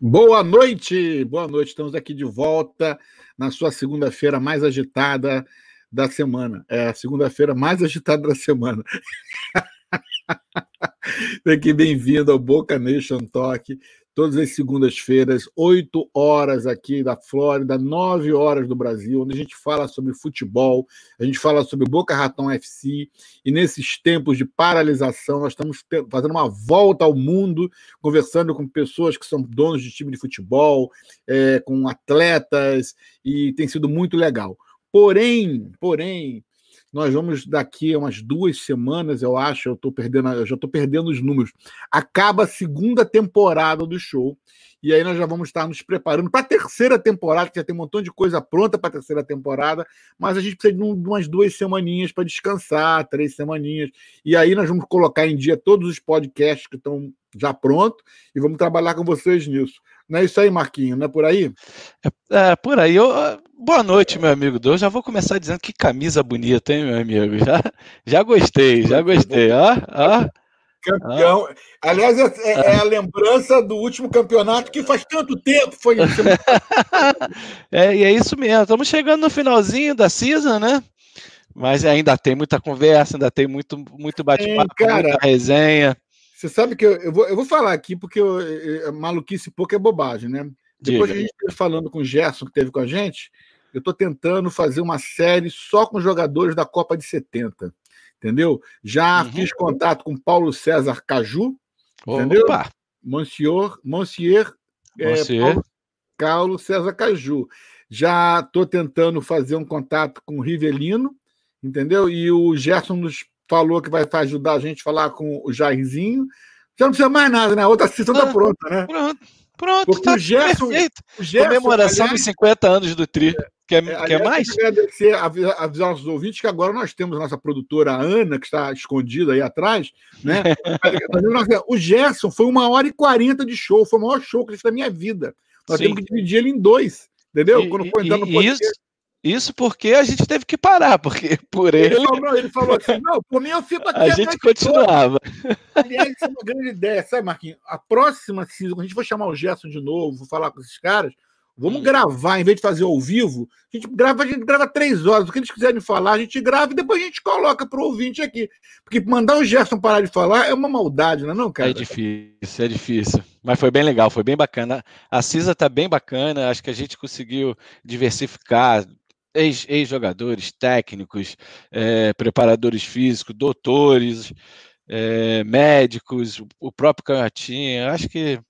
Boa noite, boa noite. Estamos aqui de volta na sua segunda-feira mais agitada da semana. É a segunda-feira mais agitada da semana. Aqui bem-vindo ao Boca Nation Talk todas as segundas-feiras, 8 horas aqui da Flórida, 9 horas do Brasil, onde a gente fala sobre futebol, a gente fala sobre Boca Raton FC, e nesses tempos de paralisação, nós estamos fazendo uma volta ao mundo, conversando com pessoas que são donos de time de futebol, é, com atletas, e tem sido muito legal. Porém, porém, nós vamos daqui a umas duas semanas, eu acho, eu tô perdendo, eu já estou perdendo os números. Acaba a segunda temporada do show. E aí nós já vamos estar nos preparando para a terceira temporada, que já tem um montão de coisa pronta para a terceira temporada, mas a gente precisa de umas duas semaninhas para descansar, três semaninhas. E aí nós vamos colocar em dia todos os podcasts que estão já prontos e vamos trabalhar com vocês nisso. Não é isso aí, Marquinho? Não é por aí? É, é por aí. Eu, boa noite, meu amigo. Eu já vou começar dizendo que camisa bonita, hein, meu amigo? Já, já gostei, já gostei. Ó, ó. Campeão. Ah. Aliás, é, é, é, a lembrança do último campeonato que faz tanto tempo foi isso. é, e é isso mesmo. Estamos chegando no finalzinho da season, né? Mas ainda tem muita conversa, ainda tem muito, muito bate-papo, muita resenha. Você sabe que eu, eu, vou, eu vou falar aqui porque eu, eu, maluquice pouco é bobagem, né? Depois Diga. a gente falando com o Gerson, que teve com a gente, eu estou tentando fazer uma série só com jogadores da Copa de 70. Entendeu? Já uhum. fiz contato com Paulo César Caju, Opa. entendeu? Monsieur, Monsieur, Monsieur. É, Paulo, Paulo César Caju. Já estou tentando fazer um contato com o Rivelino, entendeu? E o Gerson nos falou que vai ajudar a gente a falar com o Jairzinho. Já não precisa mais nada, né? A outra sessão está ah, pronta, né? Pronto, pronto. Porque tá o Gerson, perfeito. O Gerson, Comemoração aliás, dos 50 anos do Tri. Quer, é, quer mais? Agradecer, avisar, avisar os ouvintes que agora nós temos a nossa produtora Ana, que está escondida aí atrás, né? o Gerson foi uma hora e quarenta de show, foi o maior show que eu fiz da minha vida. Nós Sim. temos que dividir ele em dois, entendeu? E, Quando foi entrar no podcast. Isso, isso porque a gente teve que parar, porque por ele. Ele falou, ele falou assim: não, por mim eu fico aqui. A gente continuava. Aliás, isso é uma grande ideia, sabe, Marquinhos? A próxima season, a gente for chamar o Gerson de novo, vou falar com esses caras, vamos gravar, em vez de fazer ao vivo, a gente grava, a gente grava três horas. O que eles quiserem falar, a gente grava e depois a gente coloca para o ouvinte aqui. Porque mandar o Gerson parar de falar é uma maldade, não é, não, cara? É difícil, é difícil. Mas foi bem legal, foi bem bacana. A CISA está bem bacana, acho que a gente conseguiu diversificar ex-jogadores, técnicos, é, preparadores físicos, doutores, é, médicos, o próprio Canhotinha. Acho que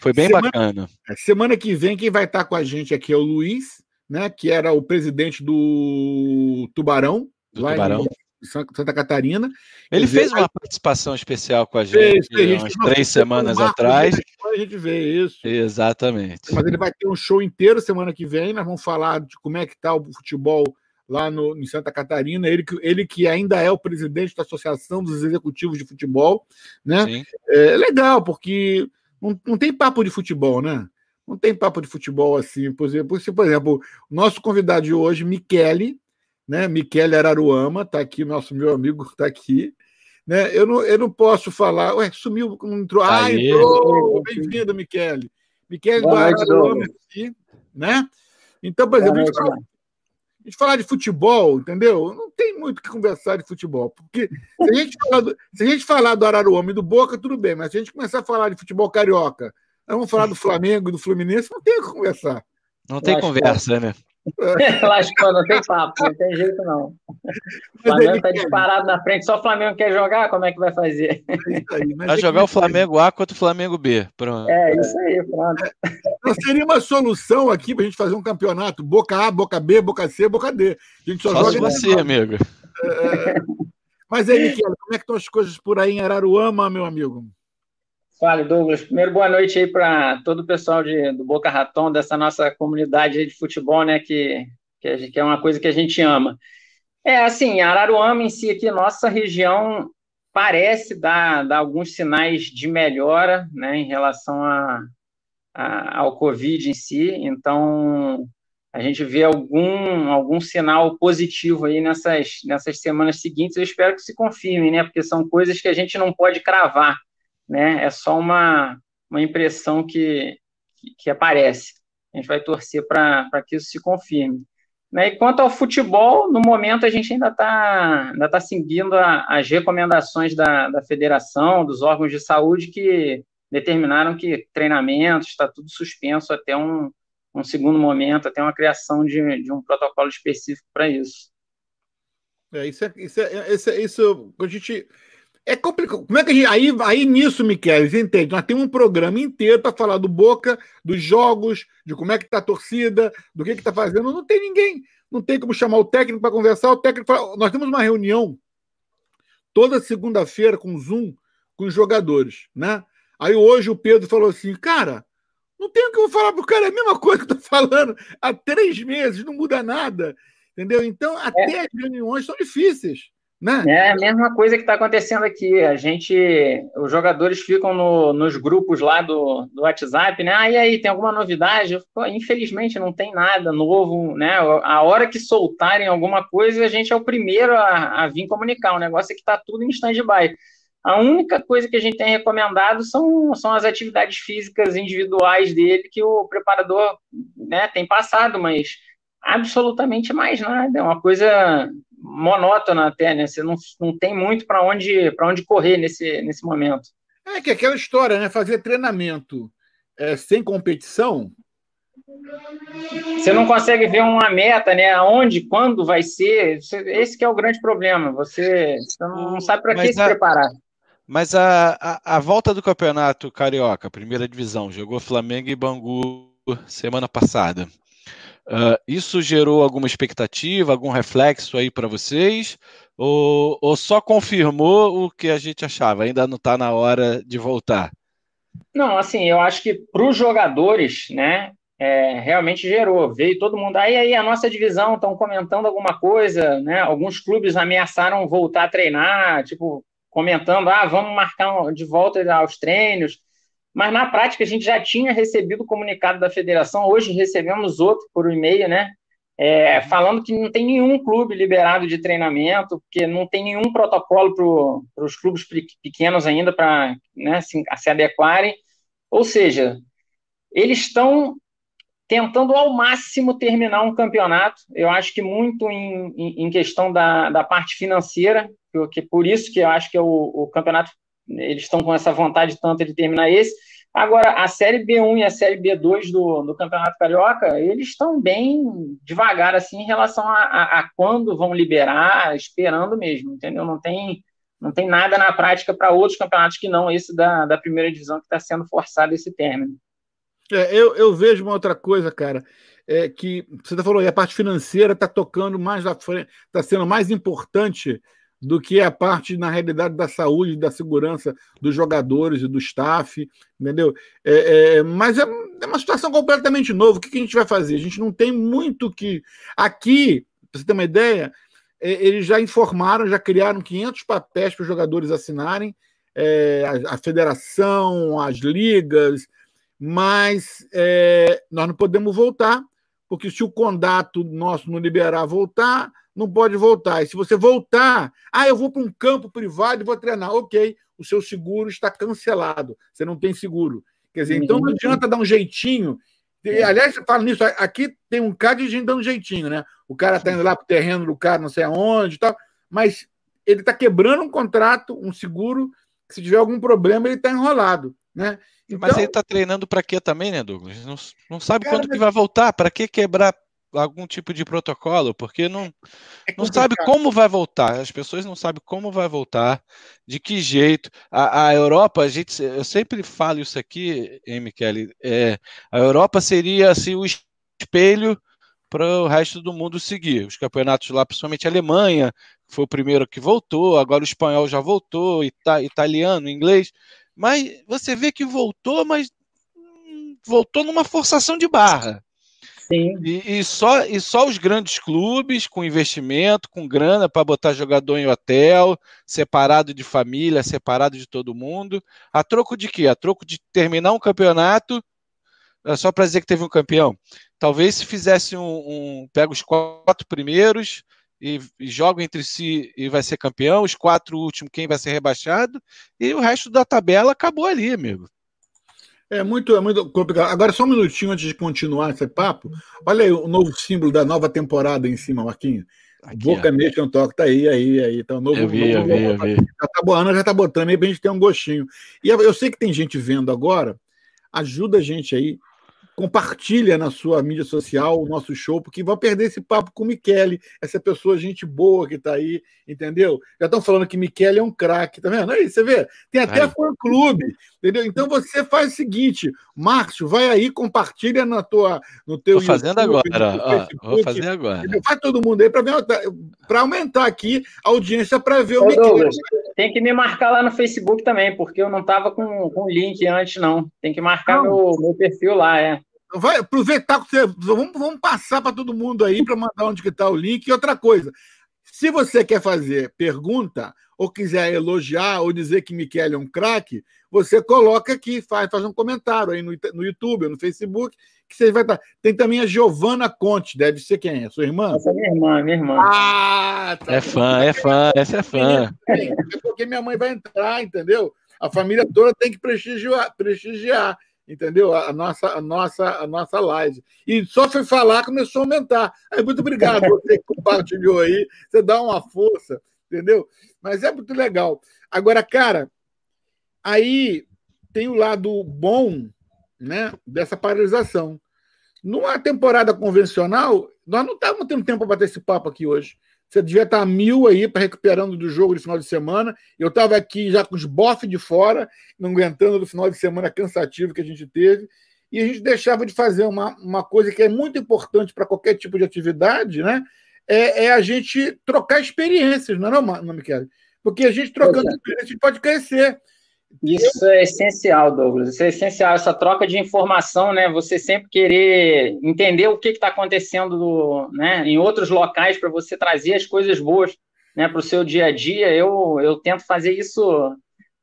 foi bem semana, bacana. É, semana que vem, quem vai estar com a gente aqui é o Luiz, né, que era o presidente do Tubarão. Do Tubarão. Em, Santa Catarina. Ele dizer, fez uma participação especial com a gente, fez, umas três semanas atrás. A gente vê isso. Exatamente. Mas ele vai ter um show inteiro semana que vem. Nós vamos falar de como é que está o futebol lá no, em Santa Catarina. Ele, ele que ainda é o presidente da Associação dos Executivos de Futebol. Né? É legal, porque não, não tem papo de futebol, né? Não tem papo de futebol assim. Por exemplo, por exemplo o nosso convidado de hoje, Michele, né? Michele Araruama, está aqui, nosso meu amigo está aqui. Né? Eu, não, eu não posso falar. Ué, sumiu, não entrou. Ah, entrou! Bem-vindo, Michele. Michele do Araruama aqui, né? Então, por exemplo, a gente, gente falar de futebol, entendeu? Não tem muito que conversar de futebol. Porque se a gente falar do, se a gente falar do Araruama e do Boca, tudo bem, mas se a gente começar a falar de futebol carioca, vamos falar do Flamengo e do Fluminense, não tem o que conversar. Não tem conversa, né? Lascou, não tem papo, não tem jeito não. O Flamengo tá disparado na frente, só o Flamengo quer jogar, como é que vai fazer? É vai jogar o Flamengo A contra o Flamengo B. Pronto. É, isso aí, pronto. Não seria uma solução aqui para a gente fazer um campeonato Boca A, Boca B, Boca C, Boca D. A gente só, só joga você, amigo. É... Mas aí, Miquel, como é que estão as coisas por aí em Araruama, meu amigo? Fala, Douglas. Primeiro, boa noite aí para todo o pessoal de, do Boca Raton, dessa nossa comunidade de futebol, né? Que, que, é uma coisa que a gente ama. É, assim, Araruama em si, aqui, nossa região parece dar, dar alguns sinais de melhora, né? Em relação a, a, ao Covid em si. Então, a gente vê algum, algum sinal positivo aí nessas, nessas semanas seguintes. Eu espero que se confirme, né? Porque são coisas que a gente não pode cravar né? É só uma, uma impressão que, que, aparece. A gente vai torcer para que isso se confirme. Né? E quanto ao futebol, no momento a gente ainda está ainda tá seguindo a, as recomendações da, da federação, dos órgãos de saúde que determinaram que treinamento está tudo suspenso até um, um segundo momento, até uma criação de, de um protocolo específico para isso. É, isso, é, isso, é, isso, é, isso a gente é complicado. Como é que a gente. Aí, aí nisso, Miquel, entende? Nós temos um programa inteiro para falar do Boca, dos jogos, de como é que está a torcida, do que está fazendo. Não tem ninguém. Não tem como chamar o técnico para conversar. O técnico fala, Nós temos uma reunião toda segunda-feira com Zoom com os jogadores, né? Aí hoje o Pedro falou assim, cara, não tem o que eu falar pro cara, é a mesma coisa que eu tô falando há três meses, não muda nada, entendeu? Então, até é. as reuniões são difíceis. Né? É a mesma coisa que está acontecendo aqui. A gente, os jogadores ficam no, nos grupos lá do, do WhatsApp, né? Ah, e aí, tem alguma novidade? Eu, infelizmente não tem nada novo, né? A hora que soltarem alguma coisa, a gente é o primeiro a, a vir comunicar. O negócio é que está tudo em stand-by. A única coisa que a gente tem recomendado são, são as atividades físicas individuais dele que o preparador né, tem passado, mas absolutamente mais nada. É uma coisa monótona até, né? Você não, não tem muito para onde, onde correr nesse, nesse momento. É que aquela história, né? Fazer treinamento é, sem competição. Você não consegue ver uma meta, né? Aonde, quando vai ser. Esse que é o grande problema. Você, você não sabe para que a, se preparar. Mas a, a, a, volta do campeonato carioca, primeira divisão, jogou Flamengo e Bangu semana passada. Uh, isso gerou alguma expectativa, algum reflexo aí para vocês? Ou, ou, só confirmou o que a gente achava? Ainda não está na hora de voltar? Não, assim, eu acho que para os jogadores, né, é, realmente gerou. Veio todo mundo. Aí, aí a nossa divisão estão comentando alguma coisa, né? Alguns clubes ameaçaram voltar a treinar, tipo, comentando, ah, vamos marcar de volta aos treinos mas na prática a gente já tinha recebido o comunicado da federação, hoje recebemos outro por e-mail, né? É, falando que não tem nenhum clube liberado de treinamento, porque não tem nenhum protocolo para os clubes pequenos ainda para né, se, se adequarem. Ou seja, eles estão tentando ao máximo terminar um campeonato. Eu acho que muito em, em, em questão da, da parte financeira, que, por isso que eu acho que é o, o campeonato eles estão com essa vontade tanta de terminar esse. Agora, a Série B1 e a Série B2 do, do Campeonato Carioca, eles estão bem devagar, assim, em relação a, a, a, quando vão liberar, esperando mesmo, entendeu? Não tem, não tem nada na prática para outros campeonatos que não esse da, da primeira divisão que está sendo forçado esse término. É, eu, eu vejo uma outra coisa, cara, é que você falou aí, a parte financeira está tocando mais à frente, está sendo mais importante do que a parte, na realidade, da saúde, da segurança dos jogadores e do staff, entendeu? É, é, mas é, é, uma situação completamente nova. O que, que, a gente vai fazer? A gente não tem muito que. Aqui, para você ter uma ideia, é, eles já informaram, já criaram 500 papéis para os jogadores assinarem, é, a, a, federação, as ligas, mas é, nós não podemos voltar, porque se o condato nosso não liberar voltar não pode voltar. E se você voltar, ah, eu vou para um campo privado e vou treinar. Ok, o seu seguro está cancelado. Você não tem seguro. Quer dizer, então não adianta dar um jeitinho. É. Aliás, você fala nisso, aqui tem um cara de gente dando um jeitinho, né? O cara está indo lá para o terreno do cara, não sei aonde e tal, mas ele está quebrando um contrato, um seguro, se tiver algum problema, ele está enrolado, né? Então, mas ele está treinando para quê também, né, Douglas? Não, não sabe cara, quando que vai voltar, para que quebrar algum tipo de protocolo, porque não, é não sabe como vai voltar. As pessoas não sabem como vai voltar, de que jeito. A, a Europa, a gente, eu sempre falo isso aqui, M. Kelly, é, a Europa seria assim, o espelho para o resto do mundo seguir. Os campeonatos lá, principalmente a Alemanha, foi o primeiro que voltou, agora o espanhol já voltou, ita, italiano, inglês. Mas você vê que voltou, mas voltou numa forçação de barra. Sim. E, e, só, e só os grandes clubes com investimento, com grana para botar jogador em hotel, separado de família, separado de todo mundo. A troco de quê? A troco de terminar um campeonato é só para dizer que teve um campeão. Talvez se fizesse um, um pega os quatro primeiros e, e joga entre si e vai ser campeão, os quatro últimos quem vai ser rebaixado e o resto da tabela acabou ali, amigo. É muito, é muito complicado. Agora, só um minutinho antes de continuar esse papo. Olha aí o novo símbolo da nova temporada em cima, Marquinhos. Aqui, Boca Nation Talk tá aí, aí, aí. Tá novo, eu vi, novo, eu vi, eu vi. Já tá, Ana já tá botando aí pra gente ter um gostinho. E eu sei que tem gente vendo agora. Ajuda a gente aí compartilha na sua mídia social o nosso show, porque vai perder esse papo com o Michele, essa pessoa, gente boa que está aí, entendeu? Já estão falando que Michele é um craque, tá vendo? Aí, você vê, tem até fã-clube, entendeu? Então você faz o seguinte, Márcio, vai aí, compartilha na tua, no teu Vou fazendo YouTube, agora, ó, vou fazer agora. Vai todo mundo aí para aumentar aqui a audiência para ver Ô, o Michele. Tem que me marcar lá no Facebook também, porque eu não estava com, com link antes, não. Tem que marcar meu, meu perfil lá, é. Vai aproveitar que você. Vamos, vamos passar para todo mundo aí para mandar onde que está o link. E outra coisa, se você quer fazer pergunta, ou quiser elogiar, ou dizer que Michele é um craque, você coloca aqui, faz, faz um comentário aí no, no YouTube, no Facebook, que você vai estar. Tem também a Giovana Conte, deve ser quem? É? Sua irmã? Essa é minha irmã, minha irmã. Ah, tá. É fã, é fã, essa é fã. É porque minha mãe vai entrar, entendeu? A família toda tem que prestigiar. prestigiar entendeu? A nossa, a nossa, a nossa live. E só foi falar, começou a aumentar. Aí, muito obrigado você que compartilhou aí, você dá uma força, entendeu? Mas é muito legal. Agora, cara, aí tem o lado bom né, dessa paralisação. Numa temporada convencional, nós não estávamos tendo tempo para bater esse papo aqui hoje. Você devia estar mil aí para recuperando do jogo de final de semana. Eu estava aqui já com os bofs de fora, não aguentando do final de semana cansativo que a gente teve. E a gente deixava de fazer uma, uma coisa que é muito importante para qualquer tipo de atividade, né? É, é, a gente trocar experiências, não é, não, não Michele? Porque a gente trocando experiências, a gente pode crescer. Isso é essencial, Douglas. Isso é essencial, essa troca de informação, né? Você sempre querer entender o que está acontecendo né, em outros locais para você trazer as coisas boas né, para o seu dia a dia. Eu, eu tento fazer isso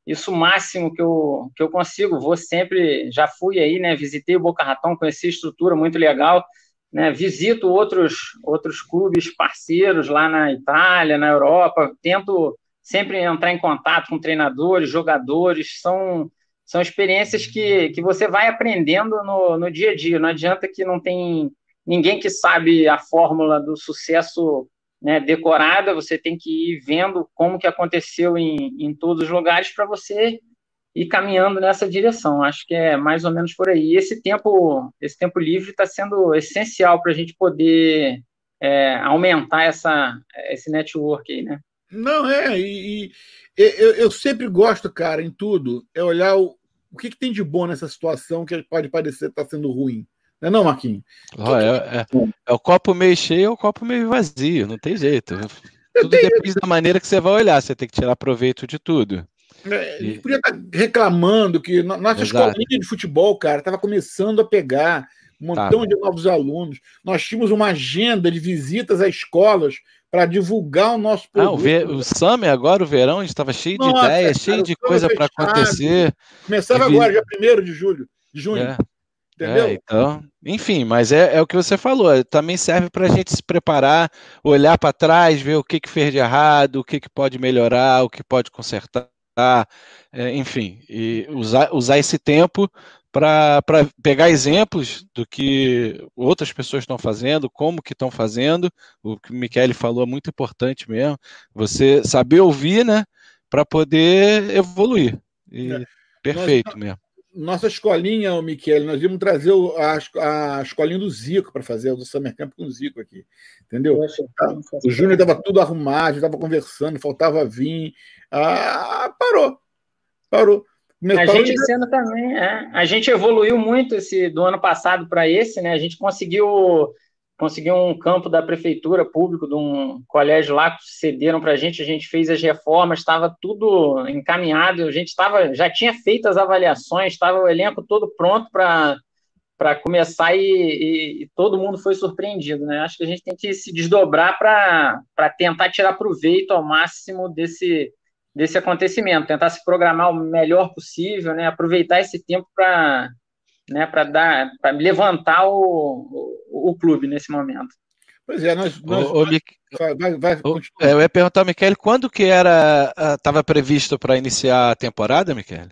isso máximo que eu, que eu consigo. Vou sempre, já fui aí, né? Visitei o Boca Raton, conheci a estrutura muito legal. Né, visito outros, outros clubes parceiros lá na Itália, na Europa, tento sempre entrar em contato com treinadores, jogadores, são, são experiências que, que você vai aprendendo no, no dia a dia. Não adianta que não tem ninguém que sabe a fórmula do sucesso né, decorada, você tem que ir vendo como que aconteceu em, em todos os lugares para você ir caminhando nessa direção. Acho que é mais ou menos por aí. E esse tempo, esse tempo livre está sendo essencial para a gente poder é, aumentar essa, esse network aí, né? Não, é, e, e eu, eu, sempre gosto, cara, em tudo, é olhar o, o que, que tem de bom nessa situação que pode parecer estar tá sendo ruim. Não é não, Marquinhos? Oh, é, é, é, o copo meio cheio ou o copo meio vazio, não tem jeito. Tudo tenho... depende da maneira que você vai olhar, você tem que tirar proveito de tudo. É, e... Podia estar tá reclamando que nossa Exato. escolinha de futebol, cara, estava começando a pegar um montão tá. de novos alunos. Nós tínhamos uma agenda de visitas a escolas para divulgar o nosso produto. Ah, o, ver, o Summer agora, o verão, estava cheio de ideias, cheio de coisa para acontecer. Começava agora, dia 1 de julho, de junho. É. Entendeu? É, então, enfim, mas é, é o que você falou. Também serve para a gente se preparar, olhar para trás, ver o que, que fez de errado, o que, que pode melhorar, o que pode consertar, é, enfim, e usar, usar esse tempo para pegar exemplos do que outras pessoas estão fazendo, como que estão fazendo. O que o Michele falou é muito importante mesmo. Você saber ouvir, né? Para poder evoluir. E, é. Perfeito Nossa, mesmo. Nossa escolinha, o Michele, nós íamos trazer a, a escolinha do Zico para fazer o Summer Camp com o Zico aqui. Entendeu? O Júnior estava tudo arrumado, estava conversando, faltava vir. Ah, parou. Parou a gente esse ano também, é, a gente evoluiu muito esse do ano passado para esse, né? A gente conseguiu conseguiu um campo da prefeitura público de um colégio lá que cederam para a gente, a gente fez as reformas, estava tudo encaminhado, a gente estava já tinha feito as avaliações, estava o elenco todo pronto para para começar e, e, e, todo mundo foi surpreendido, né? Acho que a gente tem que se desdobrar para tentar tirar proveito ao máximo desse desse acontecimento, tentar se programar o melhor possível, né? Aproveitar esse tempo para né, para dar, para levantar o, o, o, clube nesse momento. Pois é, nós, nós o, vai, vai, é, eu ia perguntar, Michele, quando que era estava previsto para iniciar a temporada, Michele?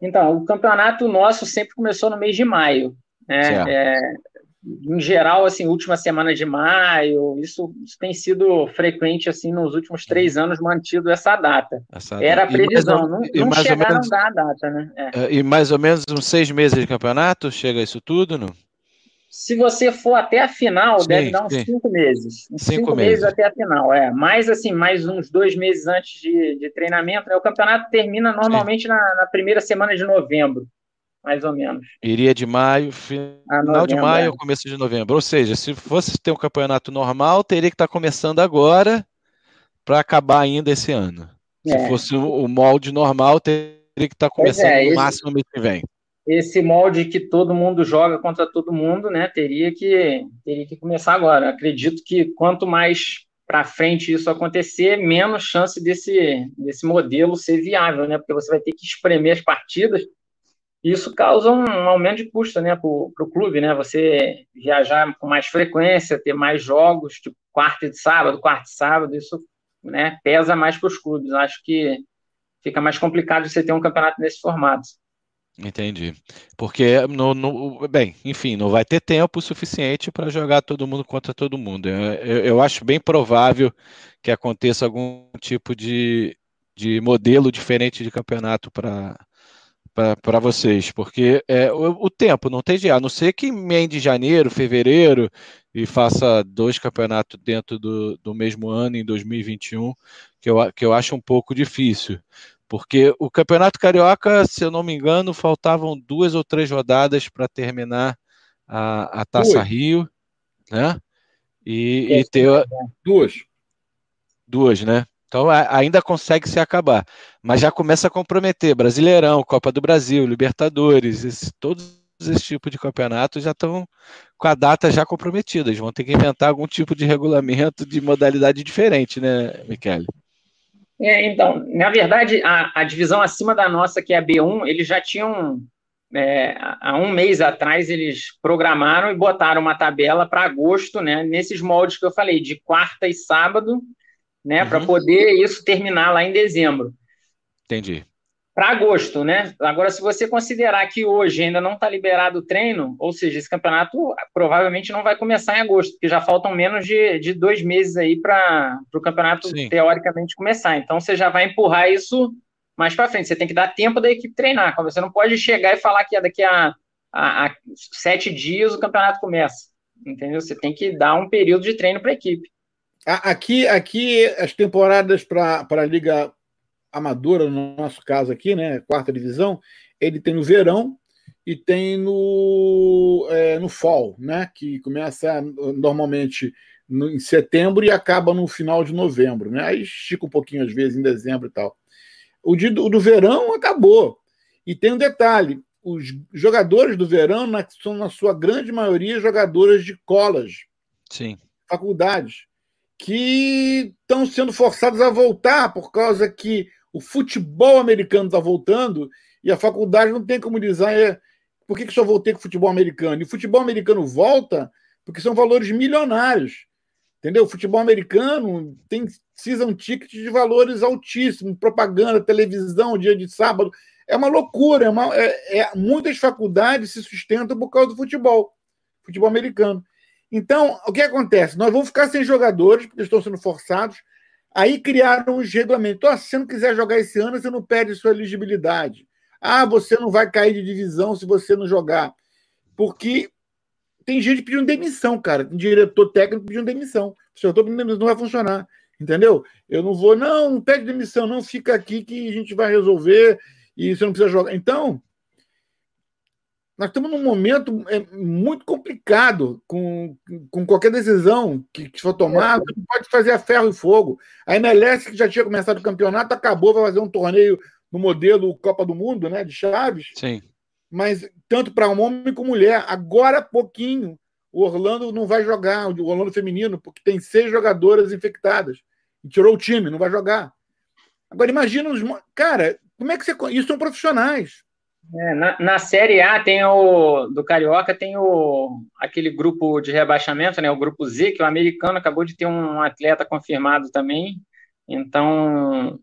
Então, o campeonato nosso sempre começou no mês de maio. Né? É, em geral, assim, última semana de maio, isso, isso, tem sido frequente, assim, nos últimos três anos, mantido essa data. Essa Era a previsão, não, não chegaram menos, a dar a data, né? É. é. E mais ou menos uns seis meses de campeonato, chega isso tudo, não? Se você for até a final, sim, deve dar uns sim. cinco meses. Uns cinco, cinco meses. meses. até a final, é. Mais, assim, mais uns dois meses antes de, de treinamento, né? O campeonato termina normalmente na, na primeira semana de novembro mais ou menos. Iria de maio, final de maio ou começo de novembro. Ou seja, se fosse ter um campeonato normal, teria que estar começando agora para acabar ainda esse ano. É. Se fosse o molde normal, teria que estar começando é, no esse, máximo mês que vem. Esse molde que todo mundo joga contra todo mundo, né? Teria que, teria que começar agora. Acredito que quanto mais para frente isso acontecer, menos chance desse, desse modelo ser viável, né? Porque você vai ter que espremer as partidas isso causa um, aumento de custo né, para o clube, né? Você viajar com mais frequência, ter mais jogos, tipo quarta e sábado, quarta e sábado, isso né, pesa mais para os clubes. Acho que fica mais complicado você ter um campeonato nesse formato. Entendi. Porque, no, no, bem, enfim, não vai ter tempo suficiente para jogar todo mundo contra todo mundo. Eu, eu, acho bem provável que aconteça algum tipo de, de modelo diferente de campeonato para para vocês, porque é, o, o, tempo não tem jeito, a não ser que emende janeiro, fevereiro e faça dois campeonatos dentro do, do mesmo ano, em 2021, que eu, que eu acho um pouco difícil. Porque o Campeonato Carioca, se eu não me engano, faltavam duas ou três rodadas para terminar a, a Taça Ui. Rio, né? E, e ter. Duas. Duas, né? Então ainda consegue se acabar, mas já começa a comprometer Brasileirão, Copa do Brasil, Libertadores, esse, todos esse tipo de campeonato já estão com a data já comprometida. Eles vão ter que inventar algum tipo de regulamento de modalidade diferente, né, Michele? É, então, na verdade, a, a, divisão acima da nossa, que é a B1, eles já tinham é, há um mês atrás eles programaram e botaram uma tabela para agosto, né? Nesses moldes que eu falei, de quarta e sábado, né? Uhum. Para poder isso terminar lá em dezembro. Entendi. Para agosto, né? Agora, se você considerar que hoje ainda não está liberado o treino, ou seja, esse campeonato provavelmente não vai começar em agosto, porque já faltam menos de, de dois meses aí para o campeonato Sim. teoricamente começar. Então, você já vai empurrar isso mais para frente. Você tem que dar tempo da equipe treinar. Você não pode chegar e falar que daqui a, a, a sete dias o campeonato começa. Entendeu? Você tem que dar um período de treino para a equipe. Aqui, aqui as temporadas para a Liga Amadora, no nosso caso aqui, né, quarta divisão, ele tem no verão e tem no, é, no fall, né, que começa normalmente no, em setembro e acaba no final de novembro. Né, aí estica um pouquinho às vezes em dezembro e tal. O de, do, do verão acabou. E tem um detalhe: os jogadores do verão são, na sua grande maioria, jogadores de college, Sim. faculdades que estão sendo forçados a voltar por causa que o futebol americano está voltando e a faculdade não tem como dizer por que, que só voltei com o futebol americano. E o futebol americano volta porque são valores milionários. Entendeu? O futebol americano tem season ticket de valores altíssimos, propaganda, televisão, dia de sábado. É uma loucura. É uma, é, é, muitas faculdades se sustentam por causa do futebol, futebol americano. Então, o que acontece? Nós vamos ficar sem jogadores, porque estão sendo forçados. Aí criaram os regulamentos. Oh, se você não quiser jogar esse ano, você não perde sua elegibilidade. Ah, você não vai cair de divisão se você não jogar. Porque tem gente pedindo demissão, cara. Tem diretor técnico pedindo demissão. Pedindo demissão, não vai funcionar. Entendeu? Eu não vou, não, não pede demissão, não, fica aqui que a gente vai resolver e você não precisa jogar. Então, nós estamos num momento é, muito complicado com, com qualquer decisão que, que for você não pode fazer a ferro e fogo. A MLS, que já tinha começado o campeonato, acabou, vai fazer um torneio no modelo Copa do Mundo, né, de Chaves. Sim. Mas tanto para um homem como mulher. Agora, pouquinho, o Orlando não vai jogar, o Orlando feminino, porque tem seis jogadoras infectadas. E tirou o time, não vai jogar. Agora, imagina os. Cara, como é que você. Isso são profissionais. É, na, na, Série A tem o do Carioca tem o aquele grupo de rebaixamento, né? O grupo Z, que o americano acabou de ter um atleta confirmado também. Então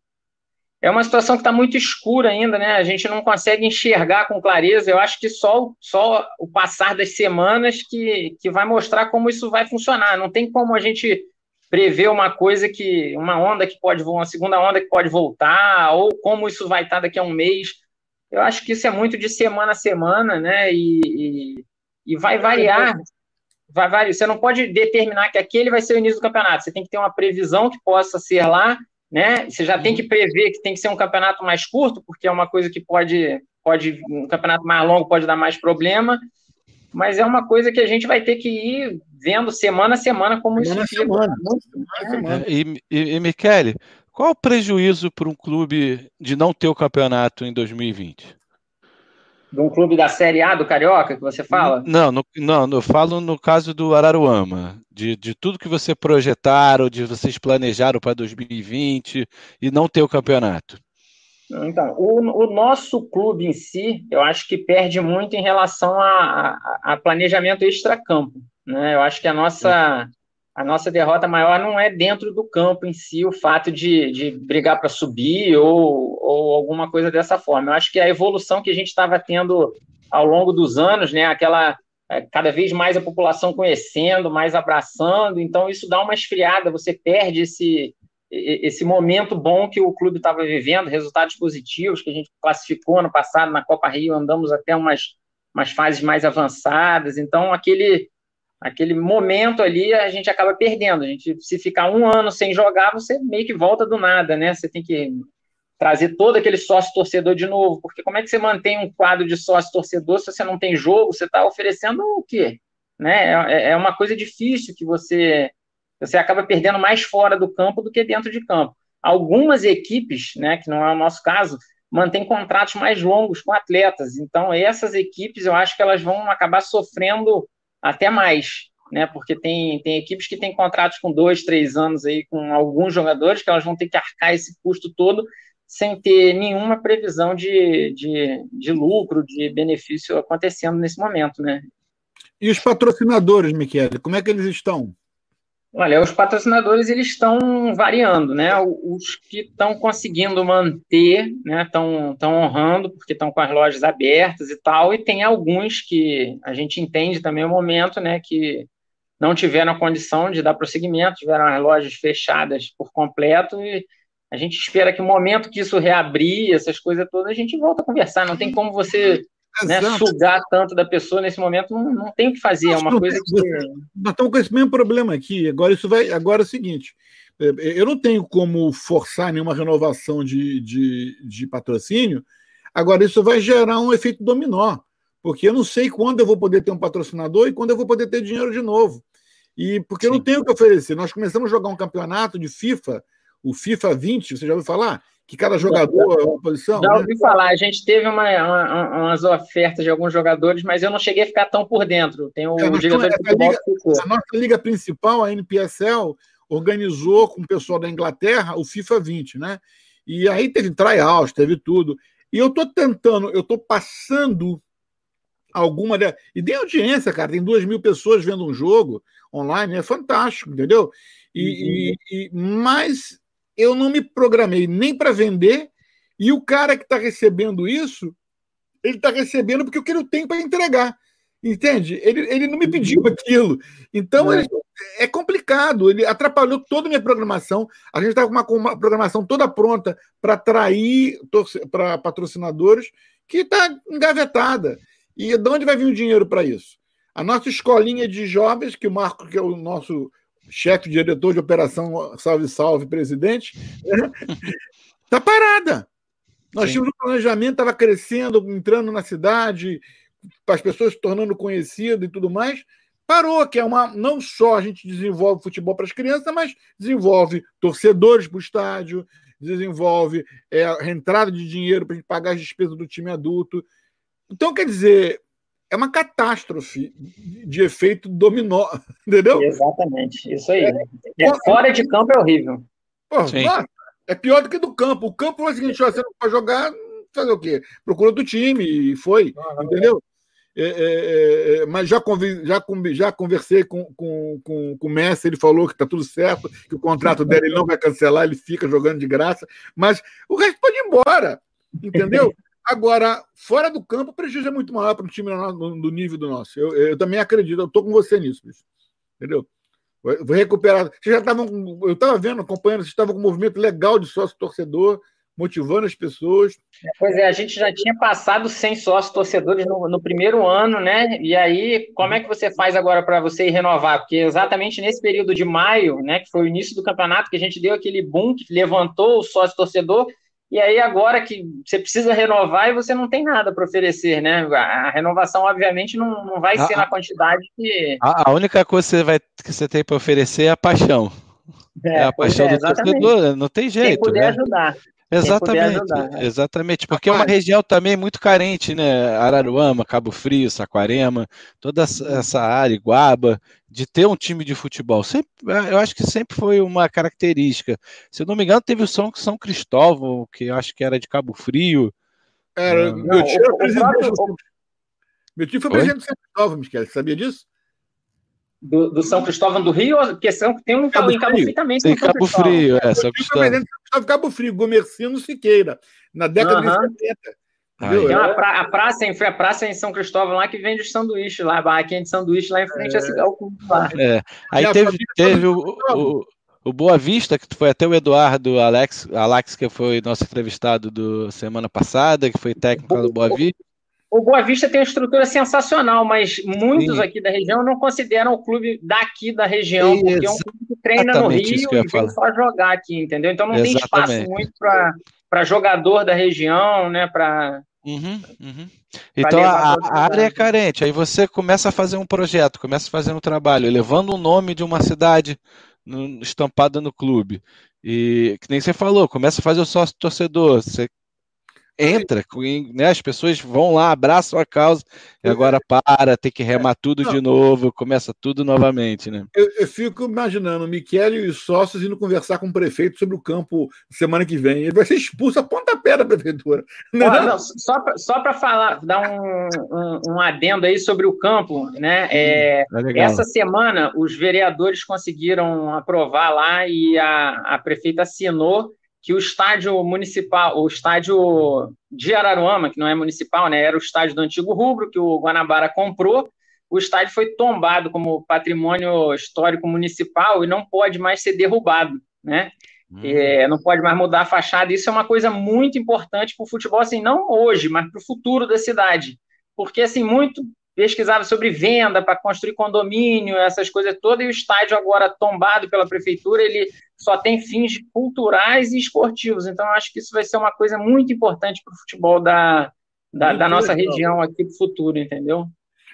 é uma situação que está muito escura ainda, né? A gente não consegue enxergar com clareza. Eu acho que só, só o passar das semanas que, que vai mostrar como isso vai funcionar. Não tem como a gente prever uma coisa que. uma onda que pode uma segunda onda que pode voltar, ou como isso vai estar daqui a um mês. Eu acho que isso é muito de semana a semana, né? E, e, e vai variar. Vai variar. Você não pode determinar que aquele vai ser o início do campeonato. Você tem que ter uma previsão que possa ser lá né? Você já tem que prever que tem que ser um campeonato mais curto, porque é uma coisa que pode, pode um campeonato mais longo pode dar mais problema, mas é uma coisa que a gente vai ter que ir vendo semana a semana como semana isso fica. Semana. semana. É, e, e, e Michele, qual o prejuízo para um clube de não ter o campeonato em 2020? de um clube da Série A do Carioca que você fala? Não, no, não, eu falo no caso do Araruama, de, de tudo que você projetaram, de vocês planejaram para 2020 e não ter o campeonato. Então, o, o, nosso clube em si, eu acho que perde muito em relação a, a, a planejamento extra-campo. Né? Eu acho que a nossa, a nossa derrota maior não é dentro do campo em si, o fato de, de brigar para subir ou, ou alguma coisa dessa forma. Eu acho que a evolução que a gente estava tendo ao longo dos anos, né, aquela é, cada vez mais a população conhecendo, mais abraçando, então isso dá uma esfriada, você perde esse, esse momento bom que o clube estava vivendo, resultados positivos que a gente classificou no passado na Copa Rio, andamos até umas, umas fases mais avançadas, então aquele aquele momento ali a gente acaba perdendo. A gente, se ficar um ano sem jogar, você meio que volta do nada, né? Você tem que trazer todo aquele sócio torcedor de novo, porque como é que você mantém um quadro de sócio torcedor se você não tem jogo? Você está oferecendo o quê? Né? É, é uma coisa difícil que você você acaba perdendo mais fora do campo do que dentro de campo. Algumas equipes, né, que não é o nosso caso, mantêm contratos mais longos com atletas. Então, essas equipes, eu acho que elas vão acabar sofrendo até mais, né? Porque tem, tem equipes que têm contratos com dois, três anos aí com alguns jogadores que elas vão ter que arcar esse custo todo sem ter nenhuma previsão de, de, de lucro, de benefício acontecendo nesse momento, né? E os patrocinadores, Michele, como é que eles estão? Olha, os patrocinadores eles estão variando, né? Os que estão conseguindo manter, né? Estão estão honrando porque estão com as lojas abertas e tal. E tem alguns que a gente entende também o momento, né? Que não tiveram a condição de dar prosseguimento, tiveram as lojas fechadas por completo e a gente espera que o momento que isso reabrir, essas coisas todas, a gente volta a conversar. Não tem como você né, sugar tanto da pessoa nesse momento não, não tem o que fazer, é uma coisa que. Nós estamos com esse mesmo problema aqui. Agora, isso vai. Agora é o seguinte: é, é, eu não tenho como forçar nenhuma renovação de, de, de patrocínio. Agora, isso vai gerar um efeito dominó, porque eu não sei quando eu vou poder ter um patrocinador e quando eu vou poder ter dinheiro de novo. E porque Sim. eu não tenho o que oferecer. Nós começamos a jogar um campeonato de FIFA, o FIFA 20, você já ouviu falar? Que cada jogador é uma posição. Já né? ouvi né? falar, a gente teve uma, uma, umas ofertas de alguns jogadores, mas eu não cheguei a ficar tão por dentro. Tem o é, diretor de futebol liga, A nossa liga principal, a NPSL, organizou com o pessoal da Inglaterra o FIFA 20, né? E aí teve tryouts, teve tudo. E eu estou tentando, eu estou passando alguma. De... E tem audiência, cara, tem duas mil pessoas vendo um jogo online, é fantástico, entendeu? E, uhum. e, e mas eu não me programei nem para vender, e o cara que está recebendo isso, ele está recebendo porque o que ele tem para entregar. Entende? Ele, ele não me pediu aquilo. Então, é. Ele, é complicado. Ele atrapalhou toda a minha programação. A gente estava com uma, programação toda pronta para atrair para patrocinadores que está engavetada. E de onde vai vir o dinheiro para isso? A nossa escolinha de jovens, que o Marco, que é o nosso chefe diretor de operação Salve Salve Presidente, está parada. Nós Sim. tínhamos um planejamento, estava crescendo, entrando na cidade, as pessoas se tornando conhecidas e tudo mais. Parou, que é uma. Não só a gente desenvolve futebol para as crianças, mas desenvolve torcedores para o estádio, desenvolve é, a entrada de dinheiro para a gente pagar as despesas do time adulto. Então, quer dizer, é uma catástrofe de efeito dominó, entendeu? Exatamente, isso aí. É, é, fora de campo é horrível. Pô, é pior do que do campo. O campo é o seguinte: você não pode jogar, fazer o quê? Procura do time e foi, entendeu? é, é, é, mas já, convi, já, já conversei com, com, com, com o Messi, ele falou que está tudo certo, que o contrato dele ele não vai cancelar, ele fica jogando de graça, mas o resto pode ir embora, entendeu? Agora, fora do campo, o prejuízo é muito maior para um time do nível do nosso. Eu, eu também acredito, eu estou com você nisso, bicho. entendeu? Vou recuperar. Vocês já estavam. Eu estava vendo, acompanhando, vocês estavam com um movimento legal de sócio-torcedor, motivando as pessoas. Pois é, a gente já tinha passado 100 sócios-torcedores no, no, primeiro ano, né? E aí, como é que você faz agora para você renovar? Porque exatamente nesse período de maio, né, que foi o início do campeonato, que a gente deu aquele boom que levantou o sócio-torcedor e aí agora que você precisa renovar e você não tem nada para oferecer, né? A renovação, obviamente, não, não vai ser na quantidade que. A, a, única coisa que você, vai, que você tem para oferecer é a paixão. É, é a paixão é, do torcedor, não tem jeito. Quem puder né? ajudar. Exatamente, ajudar, exatamente, porque é uma região também muito carente, né? Araruama, Cabo Frio, Saquarema, toda essa área, Iguaba, de ter um time de futebol. Sempre, eu acho que sempre foi uma característica. Se eu não me engano, teve o São, São Cristóvão, que eu acho que era de Cabo Frio. Era, não, meu tio era presidente. Meu tio foi presidente do São Cristóvão, Michele, sabia disso? Do, do, São Cristóvão do Rio, que são, tem um Cabo, em Cabo Frio também. Tem Cabo Frio, é, São Cristóvão. Cabo Frio, Gomercino Siqueira, na década de 70. Tem uma pra, a, praça em, a praça em São Cristóvão lá que vende os sanduíches lá, a barraquinha de sanduíche lá em frente é. ao clube lá. É. Aí teve, teve o, o, o, Boa Vista, que foi até o Eduardo Alex, Alex, que foi nosso entrevistado do semana passada, que foi técnico do Boa Vista. O Boa Vista tem uma estrutura sensacional, mas muitos Sim. aqui da região não consideram o clube daqui da região, porque é um clube que treina no Rio e vem só jogar aqui, entendeu? Então não Exatamente. tem espaço muito para jogador da região, né? Para Uhum, uhum. Então a, a, área é carente, aí você começa a fazer um projeto, começa a fazer um trabalho, levando o nome de uma cidade estampada no clube. E que nem você falou, começa a fazer o sócio torcedor, você entra, né, as pessoas vão lá, abraçam a causa, e agora para, tem que remar tudo de novo, começa tudo novamente, né? Eu, eu fico imaginando o Michele e os sócios indo conversar com o prefeito sobre o campo semana que vem. Ele vai ser expulso a pontapé da prefeitura. Não, não, não só para falar, dar um, um, um, adendo aí sobre o campo, né? É, é essa semana os vereadores conseguiram aprovar lá e a, a prefeita assinou que o estádio municipal, o estádio de Araruama, que não é municipal, né, era o estádio do antigo Rubro, que o Guanabara comprou, o estádio foi tombado como patrimônio histórico municipal e não pode mais ser derrubado, né? Hum. É, não pode mais mudar a fachada. Isso é uma coisa muito importante para o futebol, assim, não hoje, mas para o futuro da cidade. Porque, assim, muito pesquisava sobre venda para construir condomínio, essas coisas todas, e o estádio agora tombado pela prefeitura, ele só tem fins culturais e esportivos. Então, acho que isso vai ser uma coisa muito importante para o futebol da, da, da nossa região aqui do futuro, entendeu?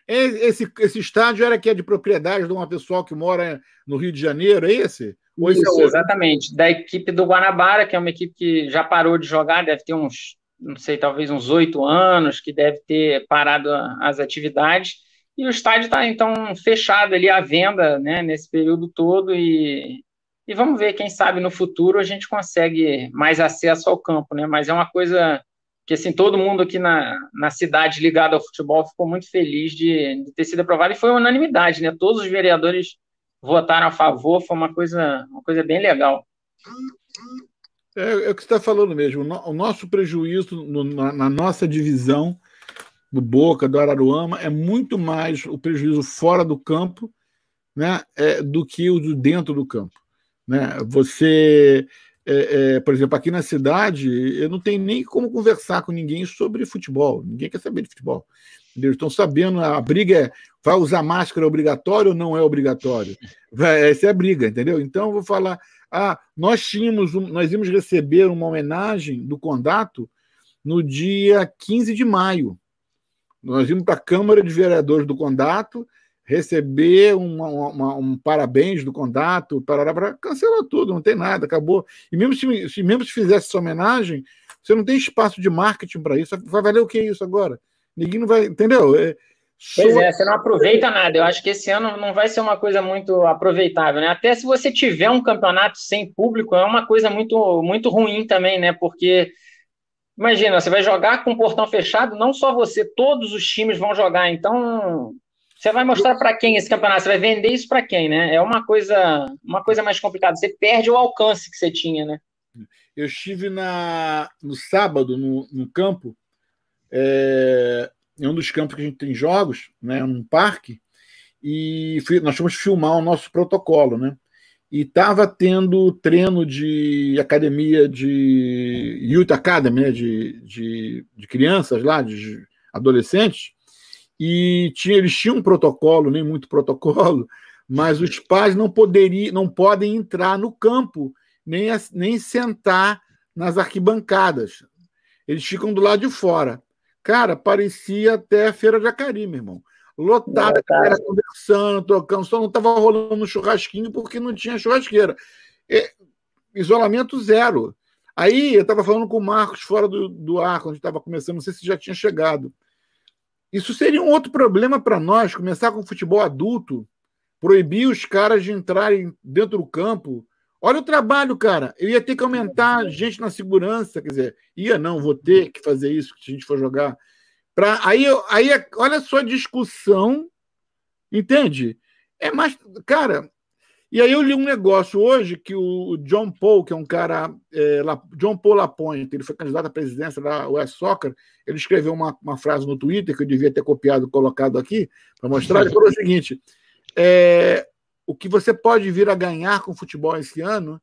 Esse, esse estádio era que é de propriedade de uma pessoa que mora no Rio de Janeiro, é esse? Ou Isso, é exatamente. Da equipe do Guanabara, que é uma equipe que já parou de jogar, deve ter uns não sei, talvez uns oito anos, que deve ter parado as atividades, e o estádio está, então, fechado ali à venda, né, nesse período todo, e, e vamos ver, quem sabe no futuro a gente consegue mais acesso ao campo, né, mas é uma coisa que, assim, todo mundo aqui na, na cidade ligado ao futebol ficou muito feliz de, de ter sido aprovado, e foi unanimidade, né, todos os vereadores votaram a favor, foi uma coisa, uma coisa bem legal. É, é o que você está falando mesmo. O nosso prejuízo no, na, na, nossa divisão do Boca, do Araruama, é muito mais o prejuízo fora do campo né, é, do que o do dentro do campo. Né? Você, é, é, por exemplo, aqui na cidade, eu não tenho nem como conversar com ninguém sobre futebol. Ninguém quer saber de futebol. Eles estão sabendo, a briga é vai usar máscara obrigatório ou não é obrigatório? Essa é a briga, entendeu? Então, eu vou falar ah, nós tínhamos, nós íamos receber uma homenagem do Condato no dia 15 de maio. Nós íamos para a Câmara de Vereadores do Condato receber uma, uma, um parabéns do Condato, para cancelou tudo, não tem nada, acabou. E mesmo se, se mesmo se fizesse essa homenagem, você não tem espaço de marketing para isso. Vai valer o que isso agora? Ninguém não vai, entendeu? É, Pois é, você não aproveita nada. Eu acho que esse ano não vai ser uma coisa muito aproveitável, né? Até se você tiver um campeonato sem público, é uma coisa muito, muito ruim também, né? Porque imagina, você vai jogar com o portão fechado, não só você, todos os times vão jogar. Então, você vai mostrar para quem esse campeonato? Você vai vender isso para quem, né? É uma coisa, uma coisa mais complicada. Você perde o alcance que você tinha, né? Eu estive na, no sábado no, no campo, é, em um dos campos que a gente tem jogos, né, num parque, e fui, nós fomos filmar o nosso protocolo, né? E estava tendo treino de academia de Youth Academy, né, de, de, de crianças lá, de adolescentes, e tinha, eles tinham um protocolo, nem muito protocolo, mas os pais não poderiam, não podem entrar no campo, nem, nem sentar nas arquibancadas. Eles ficam do lado de fora. Cara, parecia até a feira de Acari, meu irmão. Lotada, a galera conversando, trocando, só não estava rolando um churrasquinho porque não tinha churrasqueira. É, isolamento zero. Aí eu estava falando com o Marcos fora do, do ar, quando estava começando, não sei se já tinha chegado. Isso seria um outro problema para nós, começar com futebol adulto, proibir os caras de entrarem dentro do campo. Olha o trabalho, cara. Eu ia ter que aumentar gente na segurança, quer dizer, ia não, vou ter que fazer isso se a gente for jogar. Pra, aí, aí, olha só a discussão, entende? É mais. Cara, e aí eu li um negócio hoje que o John Paul, que é um cara, é, John Paul Lapointe, ele foi candidato à presidência da West Soccer, ele escreveu uma, uma frase no Twitter que eu devia ter copiado e colocado aqui para mostrar. Ele falou o seguinte: é, o que você pode vir a ganhar com o futebol esse ano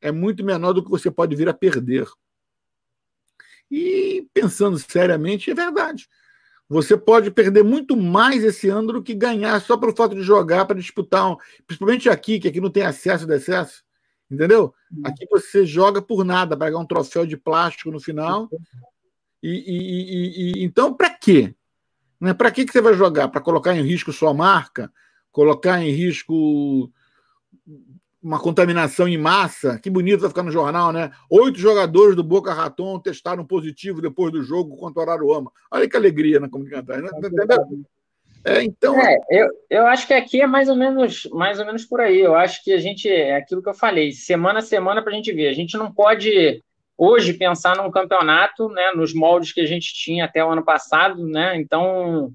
é muito menor do que você pode vir a perder. E pensando seriamente, é verdade. Você pode perder muito mais esse ano do que ganhar só pelo fato de jogar para disputar, um, principalmente aqui, que aqui não tem acesso de excesso. Entendeu? Uhum. Aqui você joga por nada, para ganhar um troféu de plástico no final. E, e, e, e então, para quê? Né? Para que, que você vai jogar? Para colocar em risco sua marca? Colocar em risco uma contaminação em massa. Que bonito vai ficar no jornal, né? Oito jogadores do Boca Raton testaram positivo depois do jogo contra o Araruama. Olha que alegria na comunicação. Né? É, então. É, eu, eu acho que aqui é mais ou menos mais ou menos por aí. Eu acho que a gente é aquilo que eu falei, semana a semana para a gente ver. A gente não pode hoje pensar num campeonato, né, nos moldes que a gente tinha até o ano passado, né? Então,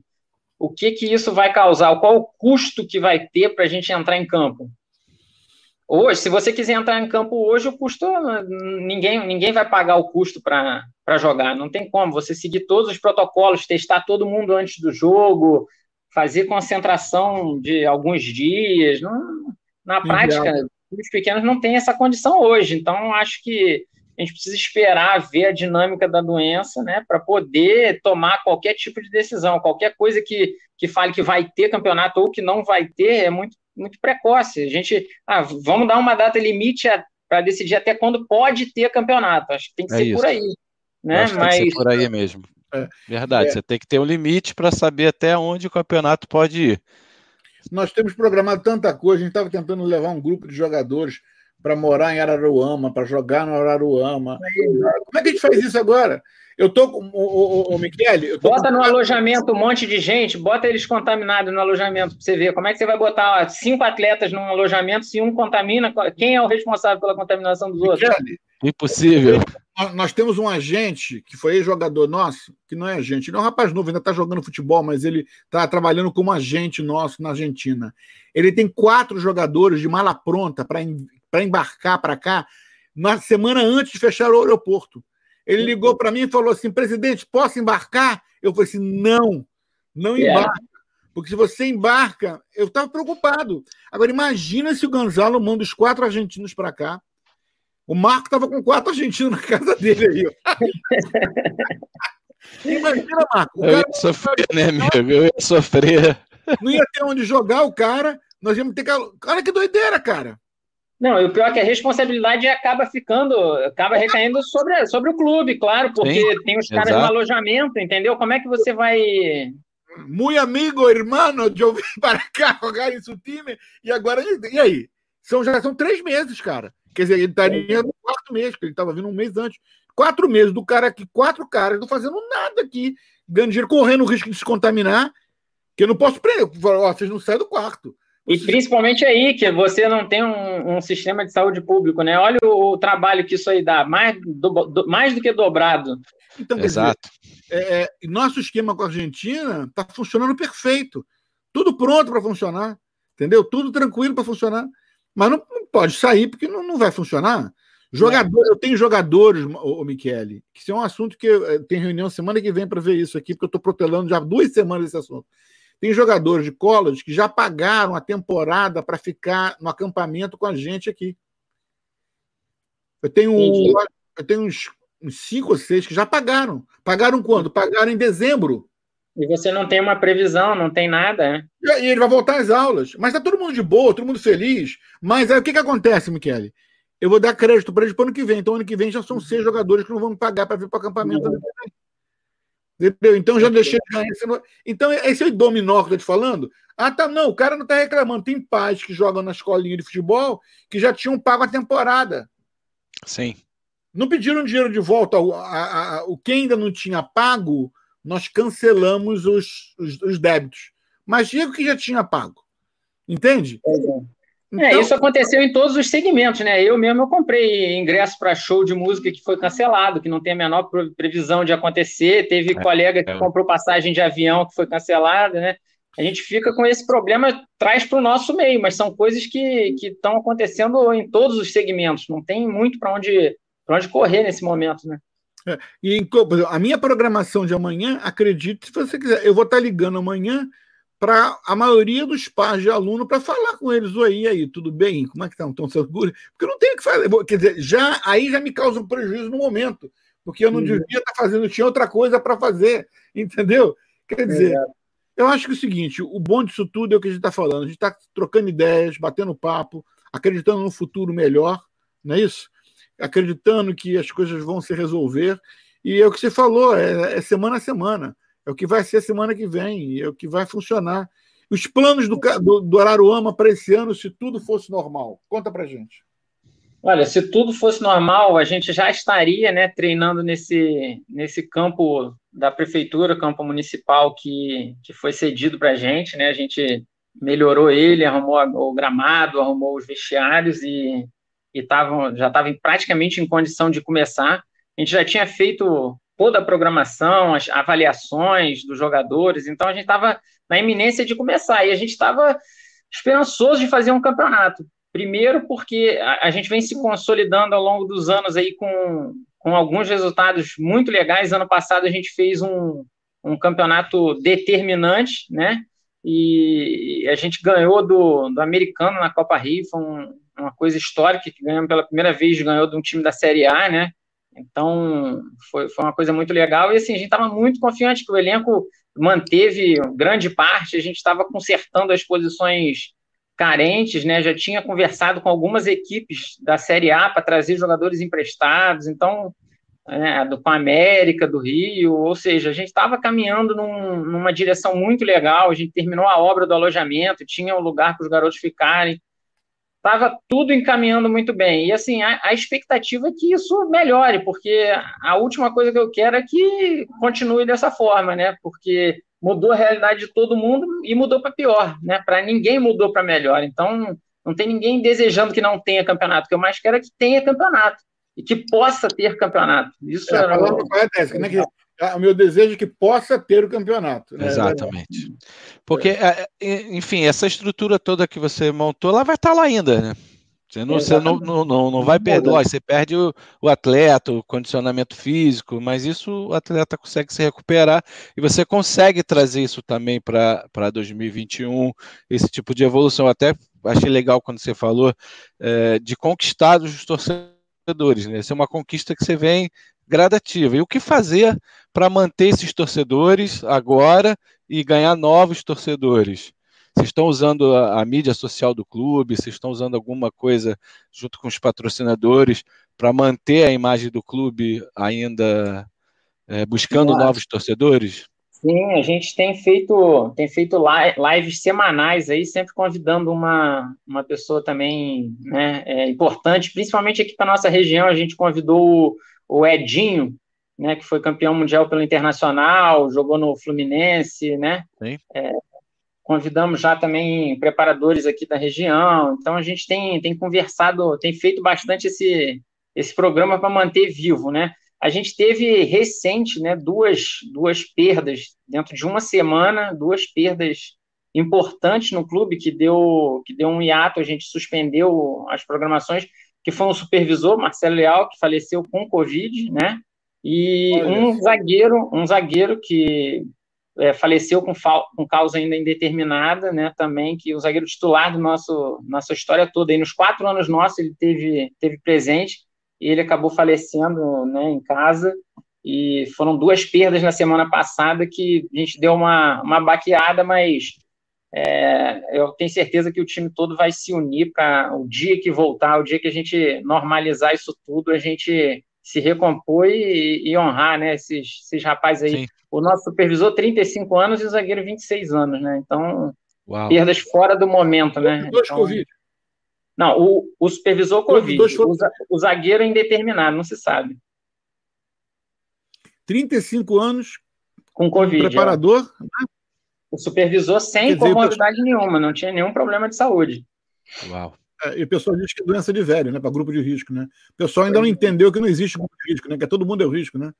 o que que isso vai causar? Qual o custo que vai ter para a gente entrar em campo? Hoje, se você quiser entrar em campo hoje, o custo ninguém, ninguém vai pagar o custo para jogar. Não tem como. Você seguir todos os protocolos, testar todo mundo antes do jogo, fazer concentração de alguns dias. Não, na prática, os pequenos não têm essa condição hoje. Então, acho que a gente precisa esperar ver a dinâmica da doença, né, para poder tomar qualquer tipo de decisão. Qualquer coisa que, que fale que vai ter campeonato ou que não vai ter é muito muito precoce. A gente, ah, vamos dar uma data limite para decidir até quando pode ter campeonato. Acho que tem que é ser isso. por aí. Né? Acho Mas... Tem que ser por aí mesmo. É. Verdade, é. você tem que ter um limite para saber até onde o campeonato pode ir. Nós temos programado tanta coisa, a gente estava tentando levar um grupo de jogadores para morar em Araruama, para jogar no Araruama. Como é que a gente faz isso agora? Eu tô com o, o, o Michele. Bota com... no alojamento um monte de gente, bota eles contaminados no alojamento para você ver. Como é que você vai botar ó, cinco atletas num alojamento se um contamina? Quem é o responsável pela contaminação dos outros? Impossível. Nós temos um agente que foi jogador nosso, que não é agente, ele é um rapaz novo, ainda está jogando futebol, mas ele está trabalhando como agente nosso na Argentina. Ele tem quatro jogadores de mala pronta para embarcar para cá na semana antes de fechar o aeroporto. Ele ligou para mim e falou assim: presidente, posso embarcar? Eu falei assim: não, não embarca. Porque se você embarca, eu estava preocupado. Agora, imagina se o Gonzalo manda os quatro argentinos para cá. O Marco estava com quatro argentinos na casa dele aí. imagina, Marco. eu ia sofrer, né, amigo? Eu ia sofrer. Não ia ter onde jogar o cara. Nós íamos ter que. Olha que doideira, cara. Não, e o pior é que a responsabilidade acaba ficando, acaba recaindo sobre, sobre o clube, claro, porque Sim, tem os caras exato. no alojamento, entendeu? Como é que você vai. Muito amigo, irmão, eu vim para cá jogar isso time, e agora. E aí? São, já são três meses, cara. Quer dizer, ele estaria no quarto mês, porque ele estava vindo um mês antes. Quatro meses do cara aqui, quatro caras, não fazendo nada aqui, ganhando dinheiro, correndo o risco de se contaminar, que eu não posso prender. Ó, vocês não saem do quarto. E principalmente aí, que você não tem um, um, sistema de saúde público, né? Olha o, o, trabalho que isso aí dá, mais do, do, mais do que dobrado. Então, Exato. Dizer, é, é nosso esquema com a Argentina está funcionando perfeito. Tudo pronto para funcionar. Entendeu? Tudo tranquilo para funcionar. Mas não, não, pode sair porque não, não vai funcionar. Jogador, eu tenho jogadores, o, o Michele, que isso é um assunto que eu, tem reunião semana que vem para ver isso aqui, porque eu estou protelando já duas semanas esse assunto. Tem jogadores de college que já pagaram a temporada para ficar no acampamento com a gente aqui. Eu tenho, eu tenho uns, uns cinco ou seis que já pagaram. Pagaram quando? Pagaram em dezembro. E você não tem uma previsão, não tem nada, né? E ele vai voltar às aulas. Mas tá todo mundo de boa, todo mundo feliz. Mas aí o que, que acontece, Michele? Eu vou dar crédito para eles para o ano que vem. Então, ano que vem já são seis jogadores que não vão pagar para vir para o acampamento. Uhum. Entendeu? Então já deixei de ganhar. Então, esse é o dominó que eu tô te falando. Ah, tá. Não, o cara não está reclamando. Tem pais que jogam na escolinha de futebol que já tinham pago a temporada. Sim. Não pediram dinheiro de volta. O, a, a, o que ainda não tinha pago nós cancelamos os, os, os débitos. Mas Diego que já tinha pago. Entende? É, então... é, isso aconteceu em todos os segmentos, né? Eu mesmo eu comprei ingresso para show de música que foi cancelado, que não tem a menor previsão de acontecer. Teve é, colega que é. comprou passagem de avião que foi cancelada, né? A gente fica com esse problema, traz para o nosso meio, mas são coisas que estão acontecendo em todos os segmentos. Não tem muito para onde, onde correr nesse momento, né? É, e a minha programação de amanhã, acredite se você quiser, eu vou estar ligando amanhã para a maioria dos pais de aluno para falar com eles, oi, aí, tudo bem? Como é que estão? Estão seguros? Porque eu não tenho o que fazer. Quer dizer, já, aí já me causa um prejuízo no momento, porque eu não devia estar fazendo, tinha outra coisa para fazer, entendeu? Quer dizer, é. eu acho que é o seguinte, o bom disso tudo é o que a gente está falando, a gente está trocando ideias, batendo papo, acreditando no futuro melhor, não é isso? acreditando que as coisas vão se resolver. E é o que você falou, é, é semana a semana. É o que vai ser semana que vem, é o que vai funcionar. Os planos do, do, do Araruama para esse ano, se tudo fosse normal. Conta para gente. Olha, se tudo fosse normal, a gente já estaria né, treinando nesse, nesse campo da prefeitura, campo municipal que, que foi cedido para a gente. Né? A gente melhorou ele, arrumou o gramado, arrumou os vestiários e e tavam, já estava praticamente em condição de começar. A gente já tinha feito toda a programação, as avaliações dos jogadores, então a gente estava na iminência de começar e a gente estava esperançoso de fazer um campeonato. Primeiro, porque a, gente vem se consolidando ao longo dos anos aí com, com alguns resultados muito legais. Ano passado a gente fez um, um campeonato determinante, né? E a gente ganhou do, do americano na Copa Rio, foi um, uma coisa histórica, que ganhamos pela primeira vez, ganhou de um time da Série A, né? Então, foi, foi uma coisa muito legal. E assim, a gente estava muito confiante que o elenco manteve grande parte, a gente estava consertando as posições carentes, né? Já tinha conversado com algumas equipes da Série A para trazer jogadores emprestados, então, é, do com a América, do Rio, ou seja, a gente estava caminhando num, numa direção muito legal, a gente terminou a obra do alojamento, tinha um lugar para os garotos ficarem estava tudo encaminhando muito bem. E assim, a, a, expectativa é que isso melhore, porque a última coisa que eu quero é que continue dessa forma, né? Porque mudou a realidade de todo mundo e mudou para pior, né? Para ninguém mudou para melhor. Então, não tem ninguém desejando que não tenha campeonato. O que eu mais quero é que tenha campeonato e que possa ter campeonato. Isso é, era... é, né? É, o meu desejo é que possa ter o campeonato. Né? Exatamente. Porque, é. É, enfim, essa estrutura toda que você montou, ela vai estar lá ainda, né? Você não, você não, não, não, não vai perder, você perde o, o, atleta, o condicionamento físico, mas isso o atleta consegue se recuperar e você consegue trazer isso também para 2021, esse tipo de evolução. Até achei legal quando você falou é, de conquistar os torcedores, né? Isso é uma conquista que você vem gradativa. E o que fazer para manter esses torcedores agora e ganhar novos torcedores? Vocês estão usando a, a, mídia social do clube? Vocês estão usando alguma coisa junto com os patrocinadores para manter a imagem do clube ainda é, buscando novos torcedores? Sim, a gente tem feito, tem feito lives semanais aí, sempre convidando uma, uma pessoa também né, é, importante, principalmente aqui para nossa região. A gente convidou o Edinho, né, que foi campeão mundial pelo Internacional, jogou no Fluminense, né? É, convidamos já também preparadores aqui da região. Então a gente tem, tem conversado, tem feito bastante esse, esse programa para manter vivo, né? a gente teve recente, né, duas, duas perdas dentro de uma semana, duas perdas importantes no clube que deu que deu um hiato, a gente suspendeu as programações, que foi um supervisor, Marcelo Leal, que faleceu com Covid, né? E Olha. um zagueiro, um zagueiro que é, faleceu com, com causa ainda indeterminada, né? Também que o zagueiro titular do nosso nossa história toda, aí nos quatro anos nossos ele teve teve presente e ele acabou falecendo, né? Em casa e foram duas perdas na semana passada que a gente deu uma uma baqueada, mas é, eu tenho certeza que o time todo vai se unir para o dia que voltar, o dia que a gente normalizar isso tudo, a gente se recompor e, e honrar né, esses, esses rapazes aí. Sim. O nosso supervisor, 35 anos, e o zagueiro, 26 anos, né? Então, Uau. perdas fora do momento, né? Dois então, Covid. Não, o, o supervisor Covid, o, o zagueiro é indeterminado, não se sabe. 35 anos com Covid. Preparador, é. né? O supervisor sem dizer, comorbidade nenhuma, não tinha nenhum problema de saúde. Uau. É, e o pessoal diz que é doença de velho, né? Para grupo de risco, né? O pessoal ainda não é. entendeu que não existe grupo de risco, né? Que todo mundo é o risco, né?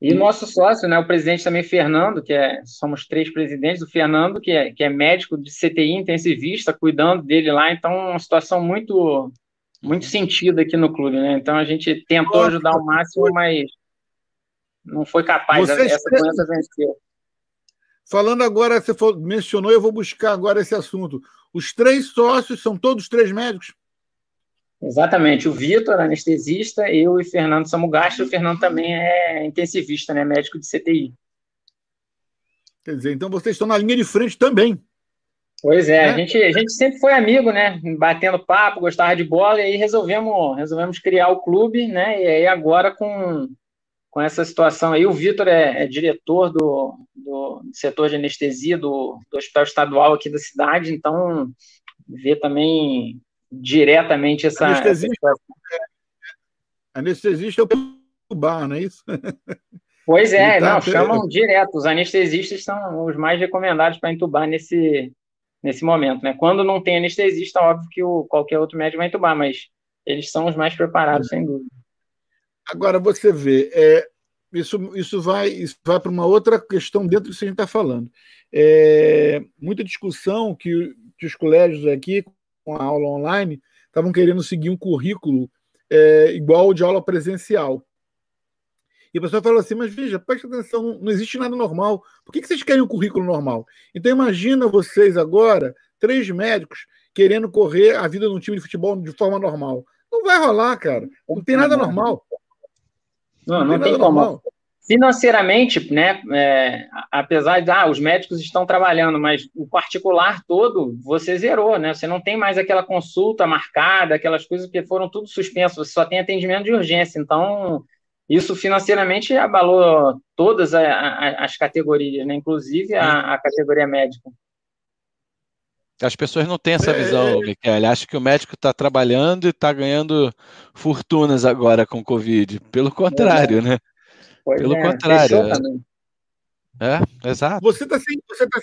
E nosso sócio, né, o presidente também, Fernando, que é, somos três presidentes, o Fernando, que é, que é médico de CTI intensivista, cuidando dele lá, então uma situação muito muito sentida aqui no clube, né? Então a gente tentou ajudar ao máximo, mas não foi capaz, Vocês essa doença venceu. Falando agora, você mencionou, eu vou buscar agora esse assunto. Os três sócios são todos três médicos? Exatamente. O Vitor, anestesista, eu e Fernando Samugastro. O Fernando também é intensivista, né? médico de CTI. Quer dizer, então vocês estão na linha de frente também. Pois é, é, A, gente, a gente sempre foi amigo, né? Batendo papo, gostava de bola, e aí resolvemos, resolvemos criar o clube, né? E aí agora com com essa situação aí. O Vitor é, é, diretor do, do setor de anestesia do, do Hospital Estadual aqui da cidade, então vê também diretamente essa. Anestesista, essa é, anestesista é o bar, não é isso? Pois é, tá não, chamam direto. Os anestesistas são os mais recomendados para entubar nesse, nesse momento, né? Quando não tem anestesista, óbvio que o, qualquer outro médico vai entubar, mas eles são os mais preparados, sem dúvida. Agora, você vê, é, isso, isso vai, isso vai para uma outra questão dentro do que a gente está falando. É, muita discussão que, que os colégios aqui, com a aula online, estavam querendo seguir um currículo é, igual de aula presencial. E a pessoa falou assim, mas veja, preste atenção, não, existe nada normal. Por que, que vocês querem um currículo normal? Então imagina vocês agora, três médicos, querendo correr a vida num time de futebol de forma normal. Não vai rolar, cara. Não tem nada normal. Não, não, tem como. Financeiramente, né, é, apesar de ah, os médicos estão trabalhando, mas o particular todo você zerou, né? Você não tem mais aquela consulta marcada, aquelas coisas que foram tudo suspensas, você só tem atendimento de urgência. Então, isso financeiramente abalou todas a, a, as categorias, né? inclusive a, a categoria médica. As pessoas não têm essa visão, é... Michele. Acho que o médico está trabalhando e está ganhando fortunas agora com o Covid. Pelo contrário, é. né? Pois Pelo é, contrário. É. é, exato. Você, tá sem, você, tá,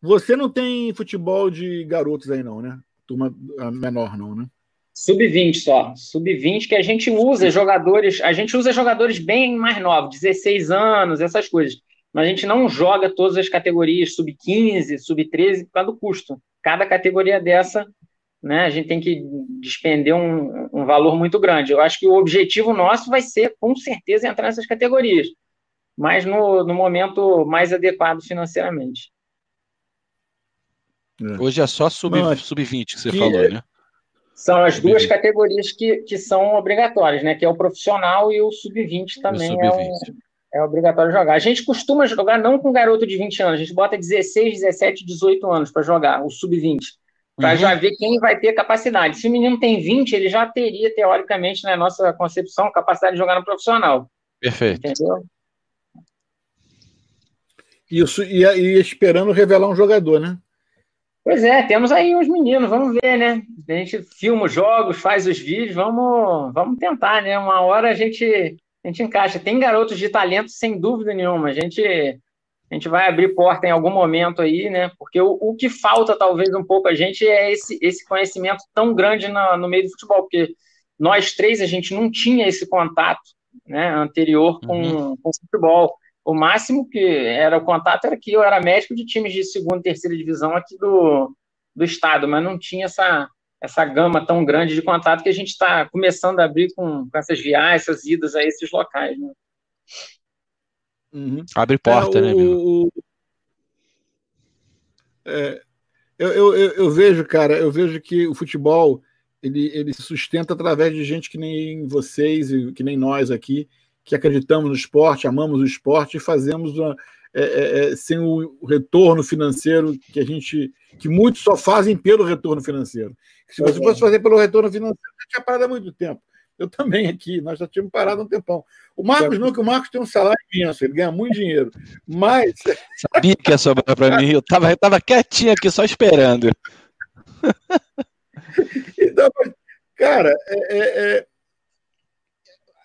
você não tem futebol de garotos aí, não, né? Turma menor, não, né? Sub-20 só. Sub-20 que a gente usa jogadores. A gente usa jogadores bem mais novos, 16 anos, essas coisas. Mas a gente não joga todas as categorias sub-15, sub-13 por causa do custo cada categoria dessa, né, a gente tem que despender um, um valor muito grande. Eu acho que o objetivo nosso vai ser, com certeza, entrar nessas categorias, mas no, no momento mais adequado financeiramente. É. Hoje é só sub-20 sub que você que falou, né? São as duas categorias que, que são obrigatórias, né? Que é o profissional e o sub-20 também sub é, um, é obrigatório jogar. A gente costuma jogar não com garoto de 20 anos, a gente bota 16, 17, 18 anos para jogar, o sub-20, para uhum. já ver quem vai ter capacidade. Se o menino tem 20, ele já teria, teoricamente, na nossa concepção, capacidade de jogar no profissional. Perfeito. Entendeu? Isso, e, e esperando revelar um jogador, né? Pois é, temos aí uns meninos, vamos ver, né? A gente filma os jogos, faz os vídeos, vamos, vamos tentar, né? Uma hora a gente a gente encaixa. Tem garotos de talento, sem dúvida nenhuma. A gente, a gente vai abrir porta em algum momento aí, né? Porque o, o que falta, talvez, um pouco a gente é esse, esse conhecimento tão grande no, no meio do futebol, porque nós três, a gente não tinha esse contato né, anterior com, uhum. com futebol. O máximo que era o contato era que eu era médico de times de segunda e terceira divisão aqui do, do estado, mas não tinha essa, essa gama tão grande de contato que a gente está começando a abrir com, com, essas viagens, essas idas a esses locais. Né? Uhum. Abre porta, é, né, o... É, eu, eu, eu, vejo, cara, eu vejo que o futebol ele, ele se sustenta através de gente que nem vocês e que nem nós aqui, que acreditamos no esporte, amamos o esporte e fazemos uma, é, é, é sem o retorno financeiro que a gente, que muitos só fazem pelo retorno financeiro. Se você fosse fazer pelo retorno financeiro, já tinha parado há muito tempo. Eu também aqui, nós já tínhamos parado há um tempão. O Marcos não, que o Marcos tem um salário imenso, ele ganha muito dinheiro. Mas. Sabia que ia sobrar para mim, eu estava eu tava quietinho aqui só esperando. Então, cara, é, é, é,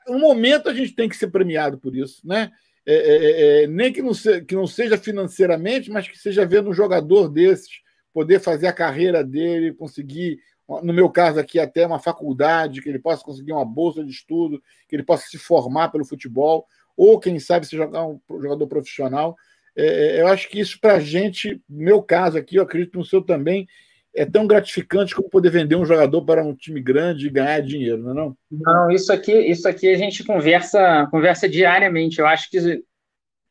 um momento a gente tem que ser premiado por isso, né? É, é, é nem que não, se, que não seja financeiramente, mas que seja vendo um jogador desses poder fazer a carreira dele, conseguir no meu caso aqui, até uma faculdade, que ele possa conseguir uma bolsa de estudo, que ele possa se formar pelo futebol, ou quem sabe se jogar um jogador profissional. É, é eu acho que isso para a gente, meu caso aqui, eu acredito no seu também, é tão gratificante como poder vender um jogador para um time grande e ganhar dinheiro, não é não? Não, isso aqui, isso aqui a gente conversa, conversa diariamente. Eu acho que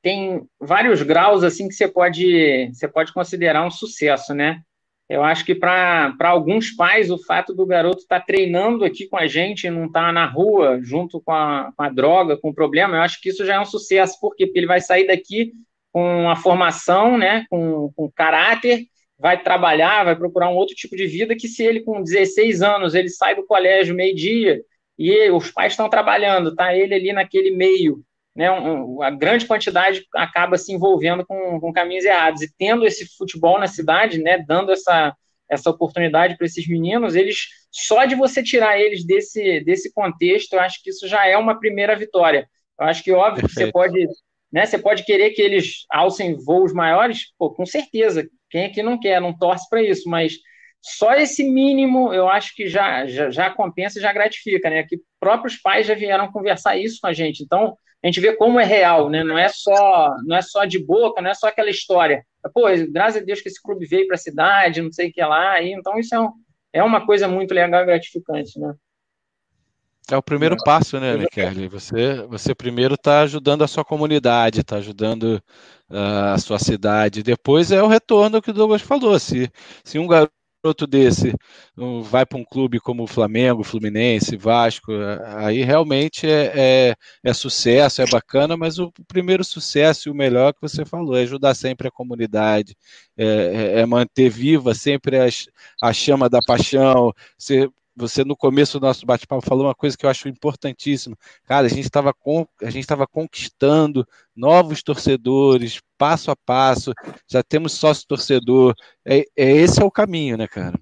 tem vários graus assim que você pode, você pode considerar um sucesso, né? Eu acho que para alguns pais, o fato do garoto estar tá treinando aqui com a gente, não estar tá na rua junto com a, com a, droga, com o problema, eu acho que isso já é um sucesso. Porque ele vai sair daqui com a formação, né, com, com caráter, vai trabalhar, vai procurar um outro tipo de vida que se ele com 16 anos, ele sai do colégio meio-dia e os pais estão trabalhando, tá ele ali naquele meio, né, um, a grande quantidade acaba se envolvendo com, com caminhos errados. E tendo esse futebol na cidade, né, dando essa, essa oportunidade para esses meninos, eles só de você tirar eles desse, desse contexto, eu acho que isso já é uma primeira vitória. Eu acho que, óbvio, você pode, né, você pode querer que eles alcem voos maiores, pô, com certeza. Quem aqui não quer, não torce para isso, mas só esse mínimo eu acho que já, já, já compensa e já gratifica, né? Que próprios pais já vieram conversar isso com a gente. Então, a gente vê como é real, né? Não é só, não é só de boca, não é só aquela história. Pô, graças a Deus que esse clube veio para a cidade, não sei o que lá. Então isso é, um, é uma coisa muito legal e gratificante, né? É o primeiro passo, né, Michele? Você, você primeiro está ajudando a sua comunidade, está ajudando uh, a sua cidade. Depois é o retorno que o Douglas falou. Se, se um garoto desse vai para um clube como o Flamengo, Fluminense, Vasco, aí realmente é, é, é, sucesso, é bacana, mas o primeiro sucesso e o melhor que você falou é ajudar sempre a comunidade, é, é, é manter viva sempre a, a chama da paixão, ser você no começo do nosso bate-papo falou uma coisa que eu acho importantíssima. Cara, a gente estava conquistando novos torcedores, passo a passo. Já temos sócio torcedor. É, é esse é o caminho, né, cara?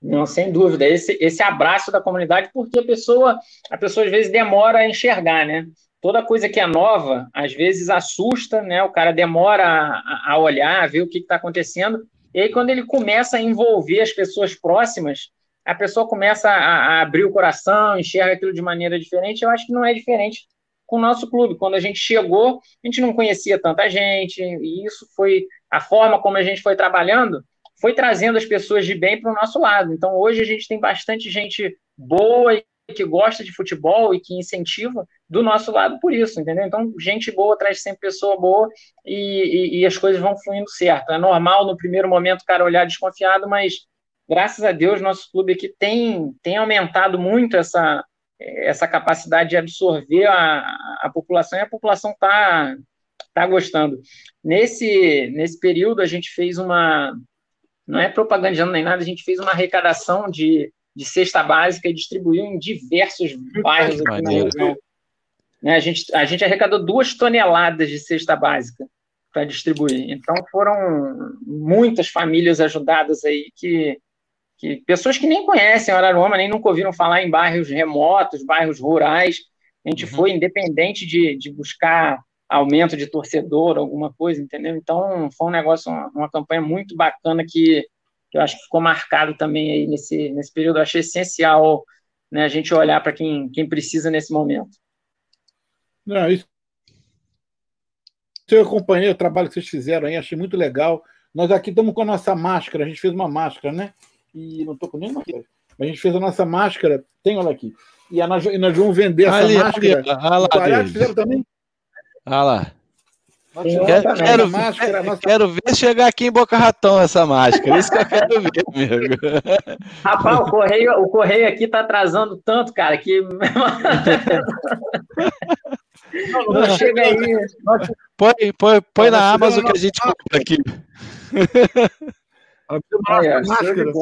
Não, sem dúvida. Esse, esse abraço da comunidade, porque a pessoa, a pessoa às vezes demora a enxergar, né? Toda coisa que é nova, às vezes assusta, né? O cara demora a, a olhar, a ver o que está acontecendo, e aí, quando ele começa a envolver as pessoas próximas, a pessoa começa a, a, abrir o coração, enxerga aquilo de maneira diferente. Eu acho que não é diferente com o nosso clube. Quando a gente chegou, a gente não conhecia tanta gente, e isso foi a forma como a gente foi trabalhando, foi trazendo as pessoas de bem para o nosso lado. Então, hoje a gente tem bastante gente boa que gosta de futebol e que incentiva do nosso lado por isso, entendeu? Então, gente boa traz sempre pessoa boa e, e, e, as coisas vão fluindo certo. É normal no primeiro momento o cara olhar desconfiado, mas graças a Deus nosso clube aqui tem, tem aumentado muito essa, essa capacidade de absorver a, a população e a população está tá gostando. Nesse, nesse período a gente fez uma, não é propagandando nem nada, a gente fez uma arrecadação de de cesta básica e distribuiu em diversos bairros aqui na região. Né, a, gente, a gente arrecadou duas toneladas de cesta básica para distribuir. Então foram muitas famílias ajudadas aí que, que pessoas que nem conhecem Araruama, nem nunca ouviram falar em bairros remotos, bairros rurais. A gente uhum. foi independente de, de buscar aumento de torcedor, alguma coisa, entendeu? Então foi um negócio, uma, uma campanha muito bacana que que eu acho que ficou marcado também aí nesse, nesse período. Eu achei essencial né, a gente olhar para quem, quem precisa nesse momento. Não, isso. Eu acompanhei o trabalho que vocês fizeram aí, achei muito legal. Nós aqui estamos com a nossa máscara, a gente fez uma máscara, né? E não estou com nenhuma. A gente fez a nossa máscara, tem olha aqui. E, nós, e nós vamos vender essa ali, máscara. Ali, ah lá, fizeram também? Ah lá. Quero, quero, máscara, nossa... quero, ver chegar aqui em Boca Ratão essa máscara. Isso que eu quero ver, amigo. Rapaz, o correio, o correio aqui tá atrasando tanto, cara, que. não, não, chega aí. Põe, põe, põe na Amazon que a gente compra aqui. Máscara.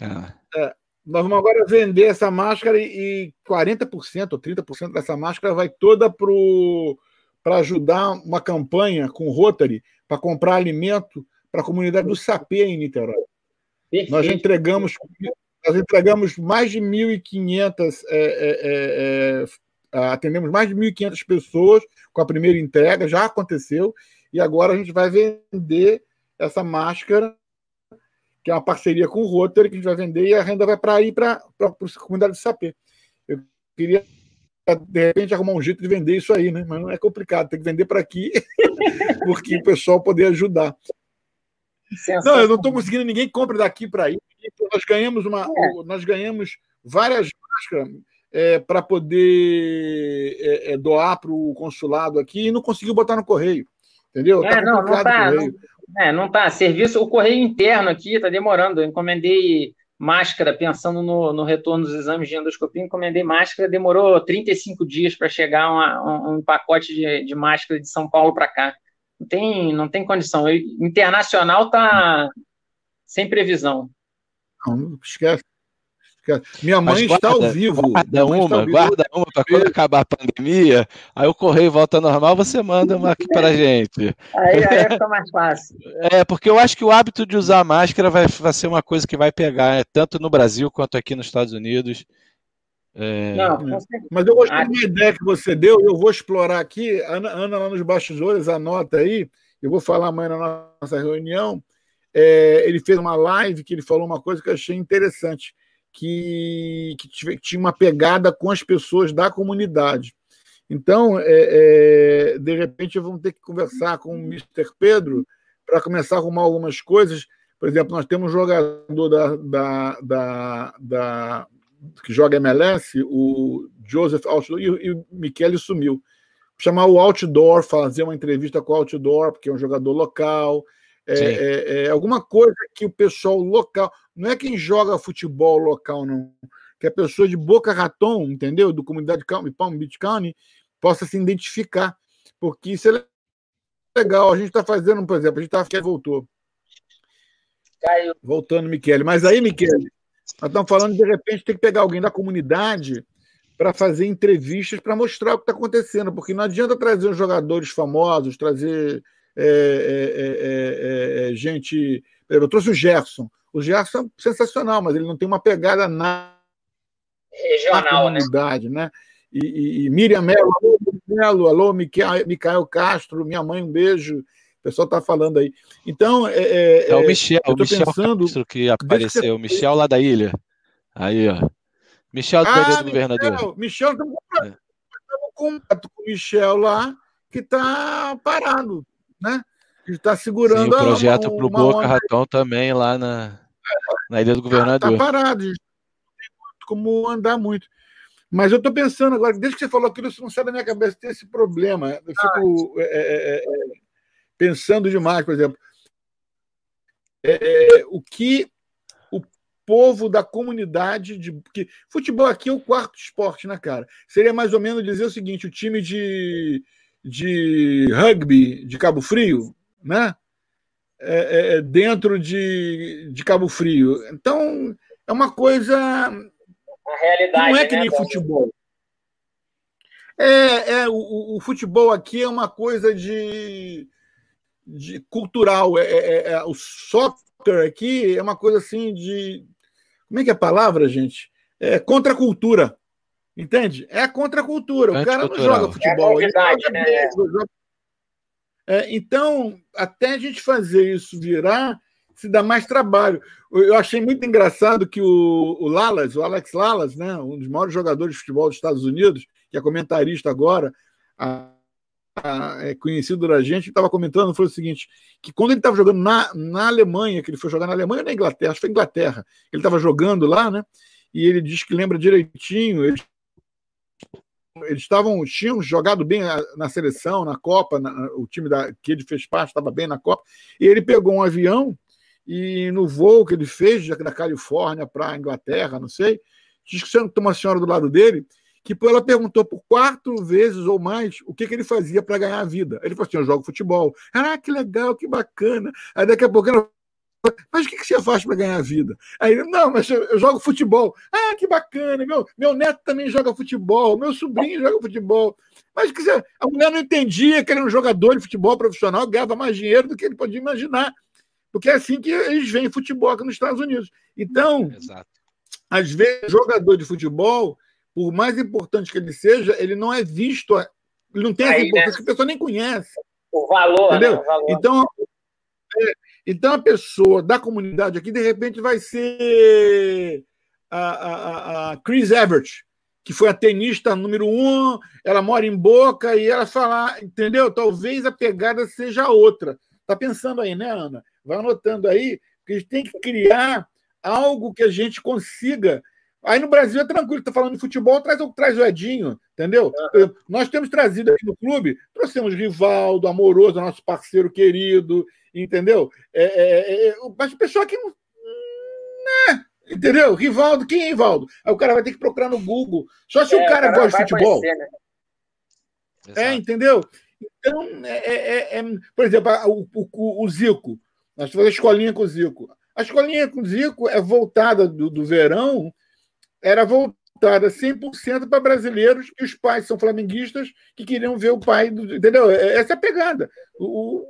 Ah. É, nós vamos agora vender essa máscara e 40% ou 30% dessa máscara vai toda para ajudar uma campanha com o Rotary para comprar alimento para a comunidade do Sapê em Niterói. Perfeito. Nós entregamos nós entregamos mais de 1.500 é, é, é, é, atendemos mais de 1.500 pessoas com a primeira entrega, já aconteceu, e agora a gente vai vender essa máscara que é uma parceria com o Rotary, que a gente vai vender e a renda vai para ir para a comunidade de sapê. Eu queria, de repente, arrumar um jeito de vender isso aí, né? Mas não é complicado, tem que vender para aqui, porque o pessoal poder ajudar. Não, eu não estou conseguindo, ninguém compra daqui para aí. Nós ganhamos uma, é. nós ganhamos várias máscaras é, para poder é, é doar para o consulado aqui e não conseguiu botar no correio. Entendeu? É, tá não, não tá, não, é, não tá. Serviço, o correio interno aqui está demorando. Eu encomendei máscara, pensando no, no, retorno dos exames de endoscopia, encomendei máscara, demorou 35 dias para chegar uma, um, um, pacote de, de, máscara de São Paulo para cá. Não tem, não tem condição. Eu, internacional tá sem previsão. Não, esquece. Minha mãe guarda, está ao vivo. Guarda uma, guarda uma para quando acabar a pandemia, aí o correio volta normal, você manda uma aqui para a gente. Aí, aí fica mais fácil. É, porque eu acho que o hábito de usar máscara vai, vai ser uma coisa que vai pegar, né, tanto no Brasil quanto aqui nos Estados Unidos. É... Não, Mas eu gostei da ideia que você deu, eu vou explorar aqui. Ana, Ana lá nos bastidores, anota aí, eu vou falar amanhã na nossa reunião. É, ele fez uma live que ele falou uma coisa que eu achei interessante que, que tinha uma pegada com as pessoas da comunidade. Então, é, é, de repente, vamos ter que conversar com o Mr. Pedro para começar a arrumar algumas coisas. Por exemplo, nós temos um jogador da, da, da, da que joga MLS, o Joseph Outdoor, e, e o Michele sumiu. Chamar o Outdoor, fazer uma entrevista com o Outdoor, porque é um jogador local. É, é, é, alguma coisa que o pessoal local, não é quem joga futebol local, não, que a pessoa de Boca Raton, entendeu? Do comunidade Palm Beach County, possa se identificar, porque isso é legal. A gente está fazendo, por exemplo, a gente está que voltou. Caiu. Voltando, Michele. Mas aí, Michele, nós estamos falando de repente tem que pegar alguém da comunidade para fazer entrevistas para mostrar o que está acontecendo, porque não adianta trazer os jogadores famosos, trazer é é, é, é, é, gente. Eu trouxe o Gerson. O Gerson é sensacional, mas ele não tem uma pegada na, Regional, na né? comunidade, né? né? E, e, e Miriam Melo, alô, Melo, alô, Micael Castro, minha mãe, um beijo. O pessoal está falando aí. Então, é, é, o Michel, o Michel pensando, Castro que apareceu, o Michel lá da ilha. Aí, ó. Michel do ah, governador. Michel, estamos com o Michel lá, que está parado né? Que está segurando Sim, o projeto para o Boca. Ratão também lá na, na Ilha do Governador. Está parado, não tem como andar muito. Mas eu estou pensando agora, desde que você falou aquilo, isso não sai da minha cabeça, tem esse problema. Eu fico ah. é, é, é, pensando demais, por exemplo. É, é, o que o povo da comunidade de. Porque futebol aqui é o quarto esporte, né, cara? Seria mais ou menos dizer o seguinte: o time de de rugby de Cabo Frio, né? É, é, é, dentro de, de Cabo Frio. Então, é uma coisa. A realidade. Não é que né, nem futebol. É, é o, o, futebol aqui é uma coisa de, de cultural. É, é, é, o soccer aqui é uma coisa assim de. Como é que é a palavra, gente? É contra a cultura. Entende? É a contracultura. O cara não joga futebol. É joga né? É, então, até a gente fazer isso virar, se dá mais trabalho. Eu achei muito engraçado que o, o Lalas, o Alex Lalas, né, um dos maiores jogadores de futebol dos Estados Unidos, que é comentarista agora, a, a, é conhecido da gente, estava comentando, foi o seguinte, que quando ele estava jogando na, na Alemanha, que ele foi jogar na Alemanha ou na Inglaterra, acho que foi Inglaterra, ele estava jogando lá, né? E ele diz que lembra direitinho, eles eles estavam tinham jogado bem na seleção, na Copa, na, o time da, que ele fez parte estava bem na Copa, e ele pegou um avião e no voo que ele fez da Califórnia para a Inglaterra, não sei, diz que tem uma senhora do lado dele que ela perguntou por quatro vezes ou mais o que, que ele fazia para ganhar a vida. Ele falou assim: eu jogo futebol. Ah, que legal, que bacana. Aí daqui a pouco ela mas o que, você faz para ganhar a vida? Aí ele, não, mas eu, eu, jogo futebol. Ah, que bacana, meu, meu neto também joga futebol, meu sobrinho joga futebol. Mas que você, a mulher não entendia que ele era um jogador de futebol profissional, ganhava mais dinheiro do que ele podia imaginar. Porque é assim que eles veem futebol aqui nos Estados Unidos. Então, Exato. às vezes, jogador de futebol, por mais importante que ele seja, ele não é visto, ele não tem essa Aí, importância né? que a pessoa nem conhece. O valor, entendeu? Né? O valor. Então, é, então, a pessoa da comunidade aqui, de repente, vai ser a, a, a Chris Evert, que foi a tenista número um, ela mora em Boca e ela fala, entendeu? Talvez a pegada seja outra. Tá pensando aí, né, Ana? Vai anotando aí, que a gente tem que criar algo que a gente consiga. Aí no Brasil é tranquilo, tá falando de futebol, traz, traz o Edinho, entendeu? Uhum. Nós temos trazido aqui no clube, trouxemos Rivaldo, Amoroso, nosso parceiro querido, entendeu? É, é, é, mas o pessoal que não. Né? Entendeu? Rivaldo, quem é Rivaldo? Aí o cara vai ter que procurar no Google. Só se é, o cara, cara gosta de futebol. Conhecer, né? É, entendeu? Então, é, é, é, por exemplo, o, o, o Zico. Nós fazemos a escolinha com o Zico. A escolinha com o Zico é voltada do, do verão, era voltada 100% para brasileiros e os pais são flamenguistas que queriam ver o pai, do, entendeu? Essa é a pegada. O,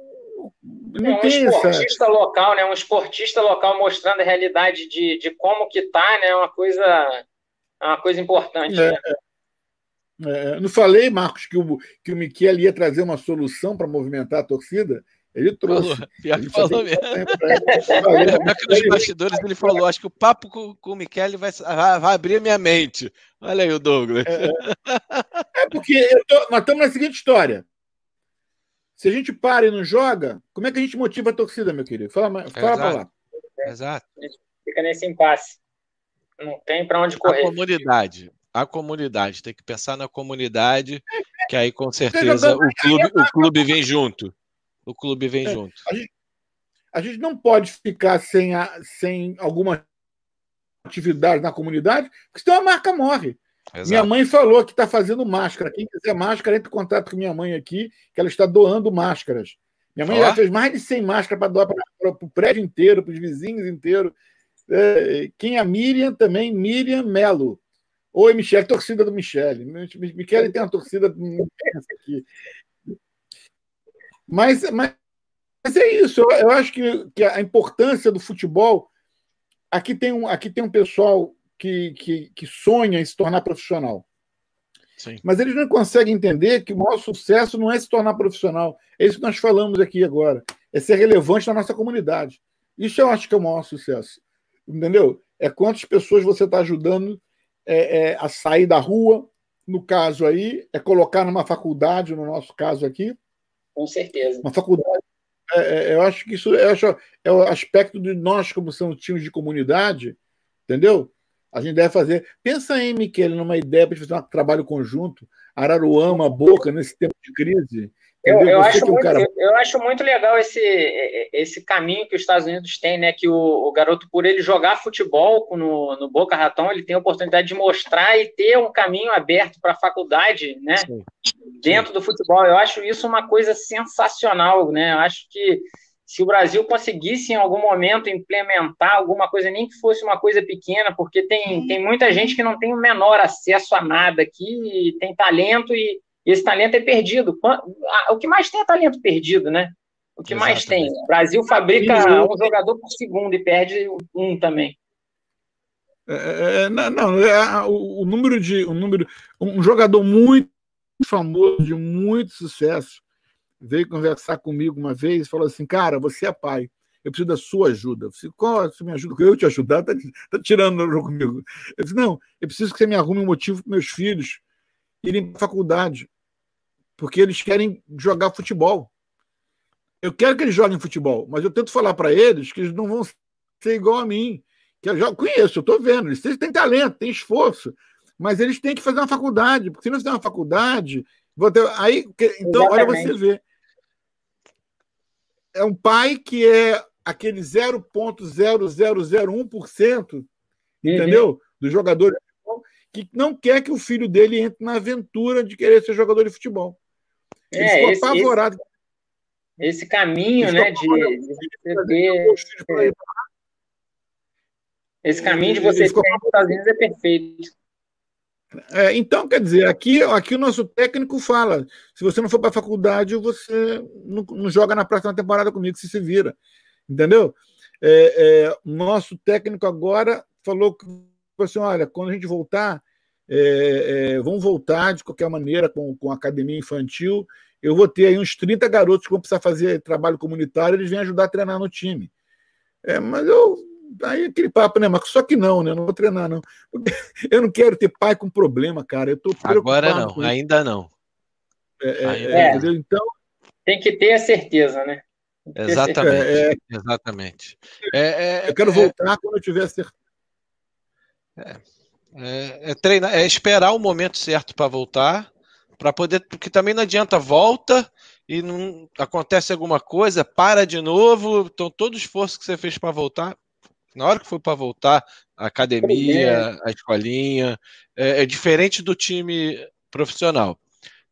não é, um esportista essa... local, né? Um esportista local mostrando a realidade de, de como que tá, né? É uma coisa, é uma coisa importante. É, né? é, não falei, Marcos, que o, que o Michele ia trazer uma solução para movimentar a torcida? Ele trouxe. Falou, pior que falou mesmo. Pior que nos bastidores ele falou: acho que o papo com, com o Michele vai, vai abrir a minha mente. Olha aí o Douglas. É, é porque tô, nós estamos na seguinte história. Se a gente para e não joga, como é que a gente motiva a torcida, meu querido? Fala, fala para lá. Exato. A gente fica nesse impasse. Não tem para onde correr. A comunidade. A comunidade. Tem que pensar na comunidade, que aí com certeza o clube, o clube vem junto. O clube vem é, junto. A gente, a gente, não pode ficar sem, a, sem alguma atividade na comunidade, porque senão a marca morre. Exato. Minha mãe falou que está fazendo máscara. Quem quiser máscara, entre em contato com minha mãe aqui, que ela está doando máscaras. Minha mãe já fez mais de 100 máscaras para doar para o prédio inteiro, para os vizinhos inteiros. É, quem é a Miriam também? Miriam Melo. Oi, Michele, torcida do Michele. Michele tem uma torcida aqui. Mas, mas, mas é isso. Eu, eu acho que, que a importância do futebol. Aqui tem um, aqui tem um pessoal que, que, que sonha em se tornar profissional. Sim. Mas eles não conseguem entender que o maior sucesso não é se tornar profissional. É isso que nós falamos aqui agora. É ser relevante na nossa comunidade. Isso eu acho que é o maior sucesso. Entendeu? É quantas pessoas você está ajudando é, é, a sair da rua, no caso aí, é colocar numa faculdade, no nosso caso aqui. Com certeza. Uma faculdade. É, é eu acho que isso eu acho, é o aspecto de nós, como são times de comunidade, entendeu? A gente deve fazer. Pensa aí, Miquel, numa ideia para fazer um trabalho conjunto. Araruama, Boca, nesse tempo de crise. Eu, eu, acho muito, cara... eu, acho muito, legal esse, esse caminho que os Estados Unidos têm, né? Que o, o garoto, por ele jogar futebol no, no, Boca Raton, ele tem a oportunidade de mostrar e ter um caminho aberto para a faculdade, né? Sim. Dentro Sim. do futebol. Eu acho isso uma coisa sensacional, né? Eu acho que se o Brasil conseguisse em algum momento implementar alguma coisa, nem que fosse uma coisa pequena, porque tem, tem muita gente que não tem o menor acesso a nada aqui, tem talento e esse talento é perdido. O que mais tem é talento perdido, né? O que Exatamente. mais tem? O Brasil fabrica um jogador por segundo e perde um também. É, é, é não, não é, o, o, número de um número um jogador muito famoso de muito sucesso veio conversar comigo uma vez e falou assim: Cara, você é pai. eu preciso da sua ajuda. Eu disse, qual você me ajuda? Eu te ajudar? Está tá tirando comigo. Eu disse, não, eu preciso que você me arrume um motivo para meus filhos irem para a faculdade, porque eles querem jogar futebol. Eu quero que eles joguem futebol, mas eu tento falar para eles que eles não vão ser igual a mim. Que eu já conheço, eu estou vendo. Eles têm talento, têm esforço, mas eles têm que fazer uma faculdade, porque se não fizer uma faculdade, ter... aí, então, Exatamente. olha você vê. É um pai que é aquele 0,0001%, uhum. entendeu? Dos jogadores que não quer que o filho dele entre na aventura de querer ser jogador de futebol. Ele é, ficou esse, apavorado. Esse, esse caminho, né, de, de ter... Esse caminho de você ficar nos Estados Unidos é perfeito. É, então, quer dizer, aqui, aqui o nosso técnico fala: se você não for para a faculdade, você não, não, joga na próxima temporada comigo, se se vira. Entendeu? É, é, nosso técnico agora falou que assim: olha, quando a gente voltar, é, é, voltar de qualquer maneira com, com a academia infantil. Eu vou ter aí uns 30 garotos que vão precisar fazer trabalho comunitário, eles vêm ajudar a treinar no time. É, mas eu. Aí aquele papo, né? Mas só que não, né? Eu não vou treinar, não. Eu não quero ter pai com problema, cara. Eu tô Agora não, ainda não. É, é ainda é, entendeu? Então. Tem que ter a certeza, né? Exatamente. É, Exatamente. eu quero voltar quando eu tiver certeza. É, é, treinar, é esperar o momento certo para voltar, para poder, porque também não adianta volta e não acontece alguma coisa, para de novo, então todo o esforço que você fez para voltar, na hora que foi para voltar, a academia, a escolinha, é, é diferente do time profissional.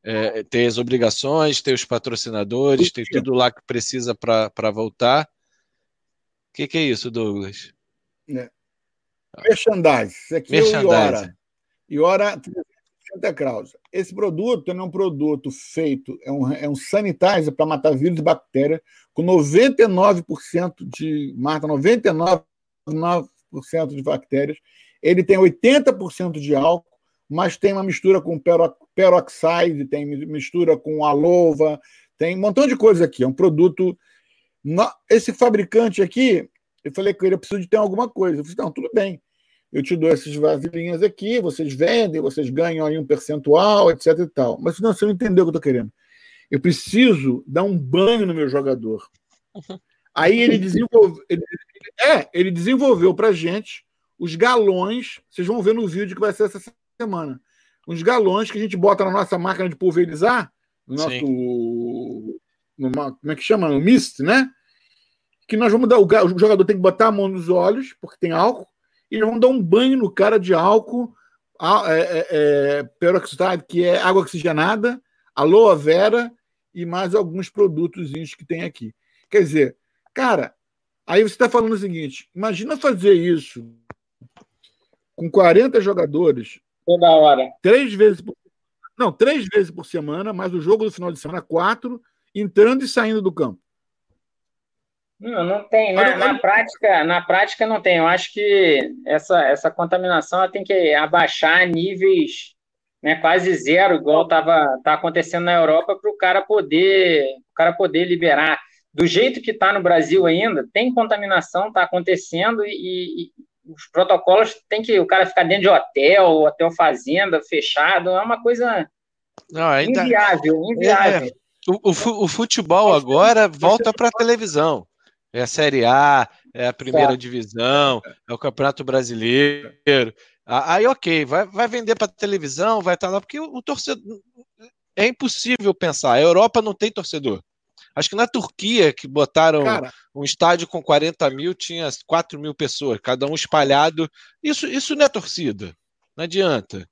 É, tem as obrigações, tem os patrocinadores, tem tudo lá que precisa para voltar. O que, que, é isso, Douglas? É. Merchandise. Isso aqui Merchandise. é o Iora. Iora Santa Claus. Esse produto é um produto feito, é um, é um sanitizer para matar vírus e bactérias, com 99% de. mata 99% de bactérias. Ele tem 80% de álcool, mas tem uma mistura com peroxide, tem mistura com alova, tem um montão de coisa aqui. É um produto. Esse fabricante aqui, eu falei com ele, eu preciso de ter alguma coisa. Eu falei, não, tudo bem eu te dou essas vasilhinhas aqui, vocês vendem, vocês ganham aí um percentual, etc e tal. Mas não, você não entendeu o que eu estou querendo. Eu preciso dar um banho no meu jogador. Aí ele desenvolveu, ele, é, ele desenvolveu para gente os galões, vocês vão ver no vídeo que vai ser essa semana, os galões que a gente bota na nossa máquina de pulverizar, no nosso, numa, como é que chama, no mist, né? Que nós vamos dar, o, o jogador tem que botar a mão nos olhos, porque tem álcool, e vão dar um banho no cara de álcool, é, é, é, peroxide, que é água oxigenada, aloe vera e mais alguns produtos que tem aqui. Quer dizer, cara, aí você está falando o seguinte: imagina fazer isso com 40 jogadores. Toda hora. Três vezes por Não, três vezes por semana, mais o jogo do final de semana, quatro, entrando e saindo do campo. Não, não tem. Na, na, prática, na prática não tem. Eu acho que essa, essa contaminação tem que abaixar a níveis né, quase zero, igual estava tá acontecendo na Europa, para o cara poder o cara poder liberar. Do jeito que está no Brasil ainda, tem contaminação, está acontecendo e, e, os protocolos tem que o cara ficar dentro de hotel, hotel fazenda, fechado, é uma coisa não, ainda... inviável, inviável. É, o, o, futebol agora volta para a televisão. É a Série A, é a primeira tá. divisão, é o Campeonato Brasileiro. Aí, ok, vai, vai vender para televisão, vai estar tá lá, porque o, o torcedor. É impossível pensar. A Europa não tem torcedor. Acho que na Turquia, que botaram Cara, um estádio com 40 mil, tinha 4 mil pessoas, cada um espalhado. Isso, isso não é torcida. Não adianta.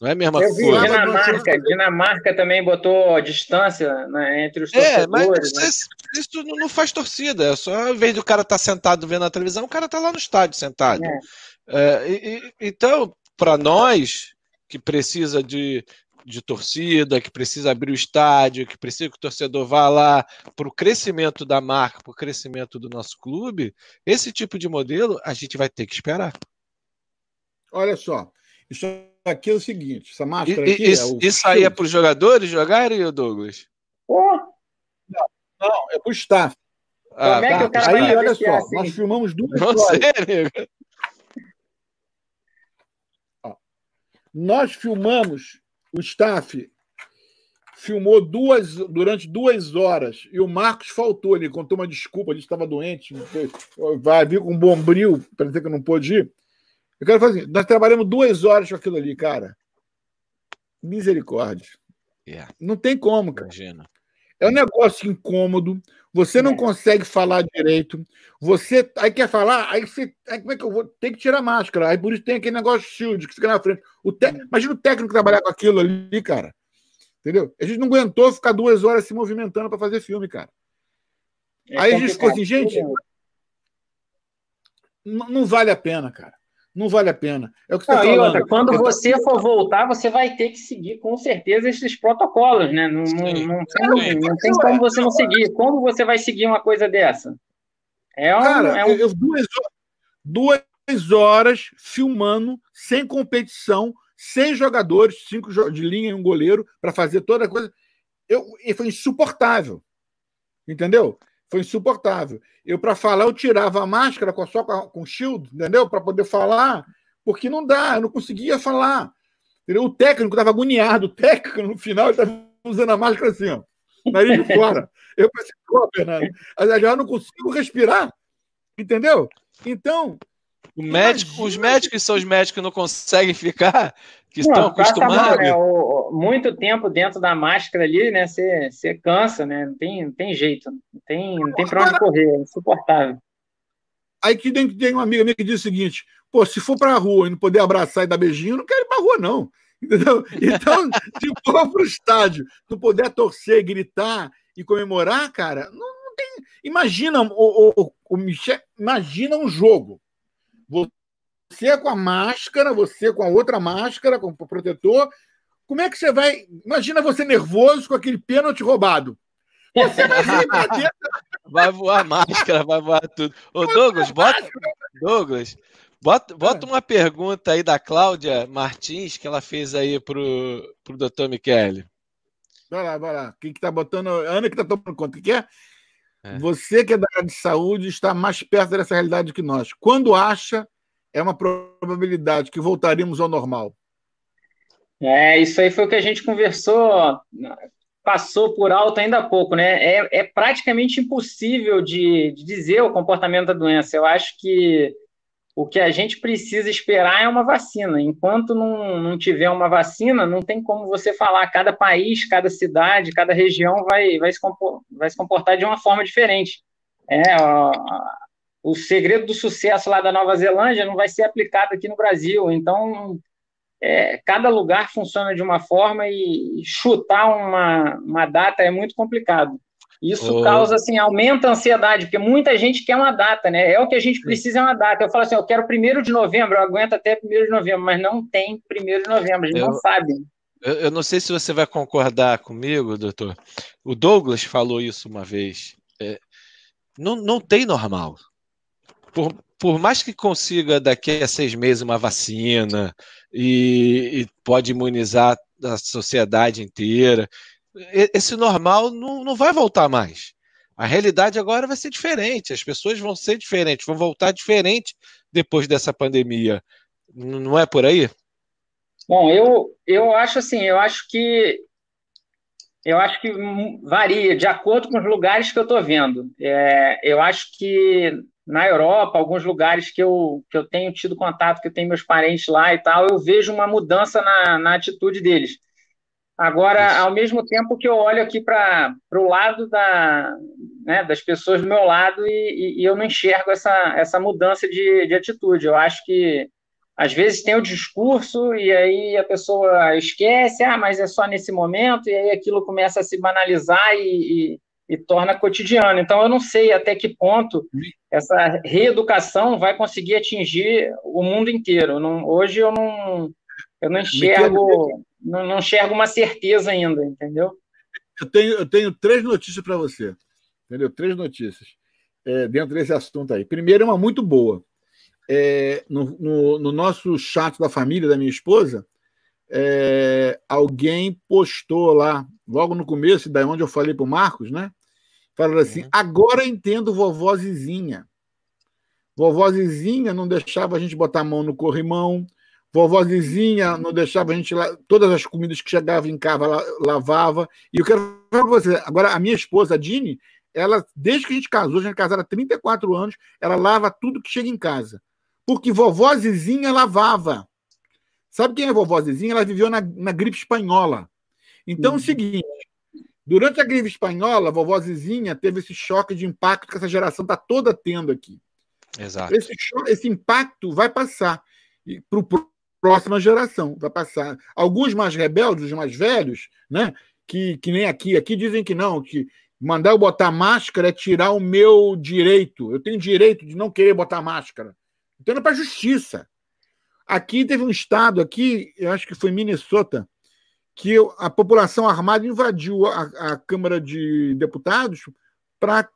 Não é a mesma Eu vi, coisa. Dinamarca, Dinamarca também botou distância né, entre os torcedores. É, mas né? isso, isso, não faz torcida. É só, ao invés do cara estar tá sentado vendo a televisão, o cara está lá no estádio sentado. É. É, e, então, para nós que precisa de, de torcida, que precisa abrir o estádio, que precisa que o torcedor vá lá para o crescimento da marca, para o crescimento do nosso clube, esse tipo de modelo a gente vai ter que esperar. Olha só, isso aqui é o seguinte: essa máscara e, aqui. Isso, é o isso aí é para os jogadores jogarem, Douglas? Oh. Não, não, é para o staff. Ah, Como é que o cara Aí, olha só, é assim? nós filmamos duas Você, amigo. Nós filmamos, o staff filmou duas durante duas horas e o Marcos faltou, ele contou uma desculpa, ele estava doente, vai vir com um bombril para dizer que não pôde ir. Eu quero fazer, assim, nós trabalhamos duas horas com aquilo ali, cara. Misericórdia. Yeah. Não tem como, cara. Imagina. É um negócio incômodo. Você não é. consegue falar direito. Você aí quer falar, aí você, aí como é que eu vou? Tem que tirar a máscara. Aí por isso tem aquele negócio shield que fica na frente. O te... Imagina o técnico trabalhar com aquilo ali, cara. Entendeu? A gente não aguentou ficar duas horas se movimentando para fazer filme, cara. É aí a gente ficou assim, gente, não, não vale a pena, cara não vale a pena. É o que você não, falando. Outra, quando você for voltar, você vai ter que seguir com certeza esses protocolos, né? Não, não, não, tem, não tem como você não seguir. Como você vai seguir uma coisa dessa? É um, Cara, é um... eu duas, duas horas filmando, sem competição, sem jogadores, cinco de linha e um goleiro, para fazer toda a coisa. Eu, e foi insuportável. Entendeu? Foi insuportável. Eu, para falar, eu tirava a máscara só com, com shield, entendeu? Para poder falar, porque não dá, eu não conseguia falar. Entendeu? O técnico estava agoniado, o técnico, no final, estava usando a máscara assim, ó, nariz de fora. Eu pensei, pô, Fernando, eu não consigo respirar, entendeu? Então, o médico, os médicos são os médicos que não conseguem ficar, que não, estão acostumados. Né? o, muito tempo dentro da máscara ali, né? Você, você cansa, né? Não tem, não tem jeito, não tem, não tem para onde correr, é insuportável. Aí que tem, tem uma amiga minha que diz o seguinte: pô, se for para a rua e não poder abraçar e dar beijinho, eu não quero ir para a rua, não. Entendeu? Então, se for para o estádio, não puder torcer, gritar e comemorar, cara, não, não tem. Imagina o, o, o Michel, imagina um jogo você com a máscara, você com a outra máscara, com o protetor. Como é que você vai. Imagina você nervoso com aquele pênalti roubado. Você vai, vai voar máscara, vai voar tudo. Ô, Douglas, bota. Douglas, bota, bota uma pergunta aí da Cláudia Martins que ela fez aí pro, pro doutor Michele. Vai lá, vai lá. Quem que tá botando. Ana que tá tomando conta. O que é? É. Você que é da área de saúde está mais perto dessa realidade que nós. Quando acha, é uma probabilidade que voltaríamos ao normal? É, isso aí foi o que a gente conversou, passou por alto ainda há pouco, né? É, é praticamente impossível de, de dizer o comportamento da doença. Eu acho que o que a gente precisa esperar é uma vacina. Enquanto não, não tiver uma vacina, não tem como você falar. Cada país, cada cidade, cada região vai, vai, se, comportar, vai se comportar de uma forma diferente. É, ó, o segredo do sucesso lá da Nova Zelândia não vai ser aplicado aqui no Brasil. Então, é, cada lugar funciona de uma forma e chutar uma, uma data é muito complicado. Isso oh. causa, assim, aumenta a ansiedade, porque muita gente quer uma data, né? É o que a gente precisa é uma data. Eu falo assim, eu quero primeiro de novembro, eu aguento até primeiro de novembro, mas não tem primeiro de novembro, a gente eu, não sabe. Eu, eu não sei se você vai concordar comigo, doutor. O Douglas falou isso uma vez. É, não, não tem normal. Por, por mais que consiga daqui a seis meses uma vacina e, e pode imunizar a sociedade inteira, esse normal não, não vai voltar mais. A realidade agora vai ser diferente, as pessoas vão ser diferentes, vão voltar diferente depois dessa pandemia. Não é por aí? Bom, eu, eu acho assim, eu acho que eu acho que varia de acordo com os lugares que eu estou vendo. É, eu acho que na Europa, alguns lugares que eu, que eu tenho tido contato, que eu tenho meus parentes lá e tal, eu vejo uma mudança na, na atitude deles. Agora, ao mesmo tempo que eu olho aqui para o lado da, né, das pessoas do meu lado e, e, e, eu não enxergo essa, essa mudança de, de atitude. Eu acho que às vezes tem o discurso e aí a pessoa esquece, ah, mas é só nesse momento, e aí aquilo começa a se banalizar e, e, e torna cotidiano. Então, eu não sei até que ponto essa reeducação vai conseguir atingir o mundo inteiro. Não, hoje eu não, eu não enxergo, não, não enxergo uma certeza ainda, entendeu? Eu tenho, eu tenho três notícias para você, entendeu? Três notícias é, dentro desse assunto aí. Primeiro, uma muito boa é, no, no, no, nosso chat da família da minha esposa, é, alguém postou lá, logo no começo, da onde eu falei para o Marcos, né? Falaram assim: uhum. agora entendo vovó Zizinha. Vovó Zizinha não deixava a gente botar a mão no corrimão. Vovó Zizinha não deixava a gente. La... Todas as comidas que chegavam em casa lavava. E eu quero falar para você: agora, a minha esposa, a Dini, ela, desde que a gente casou, a gente casada há 34 anos, ela lava tudo que chega em casa. Porque vovó Zizinha lavava. Sabe quem é vovó Zizinha? Ela viveu na, na gripe espanhola. Então, uhum. é o uhum. seguinte: durante a gripe espanhola, a vovó Zizinha teve esse choque de impacto que essa geração está toda tendo aqui. Exato. Esse, esse impacto vai passar para a próxima geração. Vai passar. Alguns mais rebeldes, os mais velhos, né? Que, que nem aqui. Aqui dizem que não, que mandar eu botar máscara é tirar o meu direito. Eu tenho direito de não querer botar máscara. Então é para a justiça. Aqui teve um estado, aqui, eu acho que foi Minnesota, que a população armada invadiu a, a Câmara de Deputados para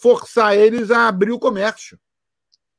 forçar eles a abrir o comércio.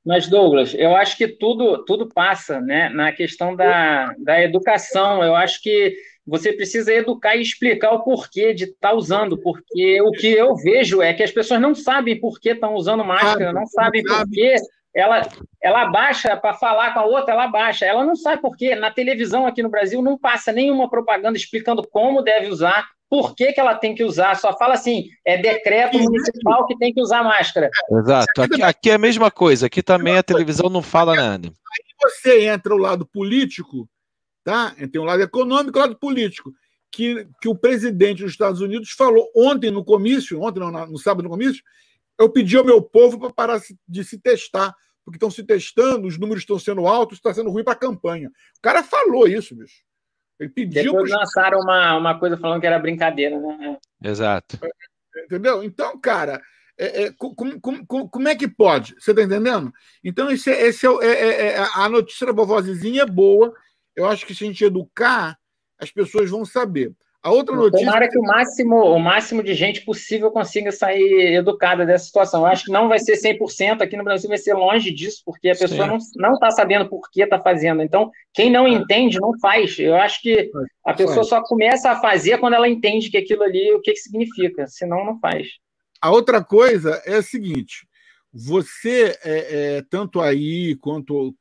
Mas, Douglas, eu acho que tudo, tudo passa né, na questão da, da educação. Eu acho que você precisa educar e explicar o porquê de estar tá usando, porque o que eu vejo é que as pessoas não sabem por que estão usando máscara, não sabem por que ela, ela baixa para falar com a outra, ela baixa. Ela não sabe por quê. Na televisão aqui no Brasil não passa nenhuma propaganda explicando como deve usar, por que, que ela tem que usar. Só fala assim: é decreto municipal que tem que usar máscara. Exato. Aqui, aqui é a mesma coisa. Aqui também a televisão não fala nada. Aí você entra o lado político, tá? Tem um lado econômico e um lado político. Que, que o presidente dos Estados Unidos falou ontem no comício, ontem não, no sábado no comício, eu pedi ao meu povo para parar de se testar, porque estão se testando, os números estão sendo altos, está sendo ruim para a campanha. O cara falou isso, bicho. Ele pediu. Depois lançaram uma, uma coisa falando que era brincadeira, né? Exato. É, entendeu? Então, cara, é, é, como, como, como, é que pode? Você está entendendo? Então, esse, esse é, é, é, é, a notícia da vovozinha é boa. Eu acho que se a gente educar, as pessoas vão saber. A outra notícia. Tomara que o máximo, o máximo de gente possível consiga sair educada dessa situação. Eu acho que não vai ser 100%, aqui no Brasil vai ser longe disso, porque a pessoa Sim. não está sabendo por que está fazendo. Então, quem não é. entende, não faz. Eu acho que a pessoa só começa a fazer quando ela entende que aquilo ali, o que, que significa, senão não faz. A outra coisa é a seguinte: você, é, é, tanto aí quanto,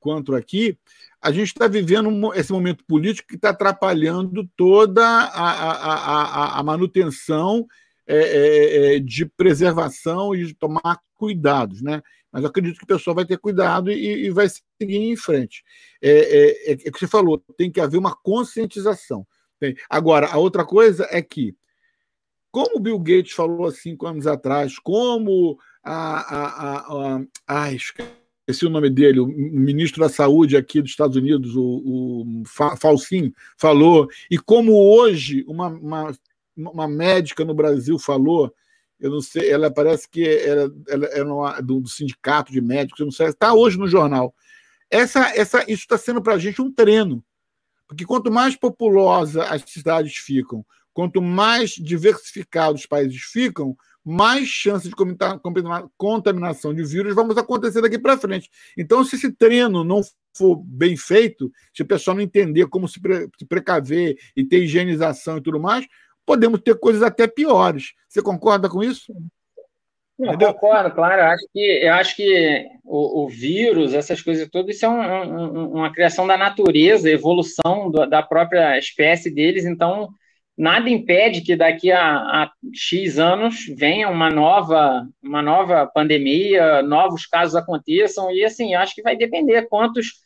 quanto aqui, a gente está vivendo esse momento político que está atrapalhando toda a, a, a, a manutenção é, é, é, de preservação e de tomar cuidados, né? Mas acredito que o pessoal vai ter cuidado e, e vai seguir em frente. É, é, é, é que você falou, tem que haver uma conscientização. Agora, a outra coisa é que, como o Bill Gates falou há cinco anos atrás, como a, a, a, a, a esqueci o nome dele, o ministro da Saúde aqui dos Estados Unidos, o, o falou, e como hoje uma, uma, uma, médica no Brasil falou, eu não sei, ela parece que era, ela era do, do, sindicato de médicos, eu não sei, está hoje no jornal. Essa, essa, isso está sendo para a gente um treino, porque quanto mais populosa as cidades ficam, quanto mais diversificados os países ficam, mais chances de contaminação de vírus vamos acontecer daqui para frente. Então, se esse treino não for bem feito, se o pessoal não entender como se, pre se precaver e ter higienização e tudo mais, podemos ter coisas até piores. Você concorda com isso? Eu concordo, claro. Eu acho que, eu acho que o, o vírus, essas coisas todas, isso é um, um, uma criação da natureza, evolução do, da própria espécie deles. Então, nada impede que daqui a, a, X anos venha uma nova, uma nova pandemia, novos casos aconteçam, e assim, acho que vai depender quantos,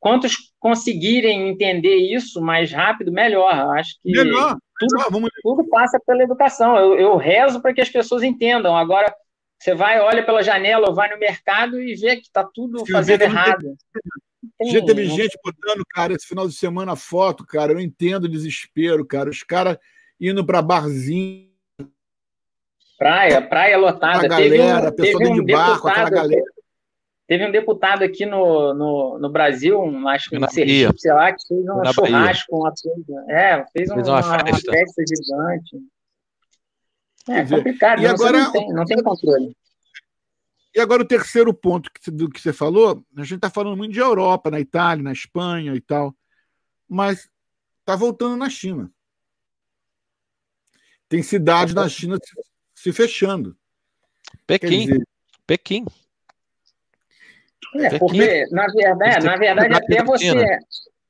quantos conseguirem entender isso mais rápido, melhor. Acho que melhor, tudo, melhor, vamos... tudo passa pela educação. Eu, eu rezo para que as pessoas entendam. Agora, você vai, olha pela janela ou vai no mercado e vê que está tudo Sim, fazendo errado. Já teve gente botando, cara, esse final de semana foto, cara. Eu entendo o desespero, cara. Os caras indo para barzinho. Praia, praia lotada. A galera, teve um, pessoa um de barco, aquela galera. Teve um deputado aqui no, no, no Brasil, um, acho que no Sergipe, sei lá, que fez um Na churrasco, uma coisa. É, fez, fez um, uma, uma, festa. uma, festa. gigante. É complicado, e agora, não tem, não tem controle. E agora o terceiro ponto que, do que você falou, a gente está falando muito de Europa, na Itália, na Espanha e tal, mas está voltando na China. Tem cidades na China se, se fechando. Pequim. Dizer... Pequim. É, porque, na verdade, na verdade até você,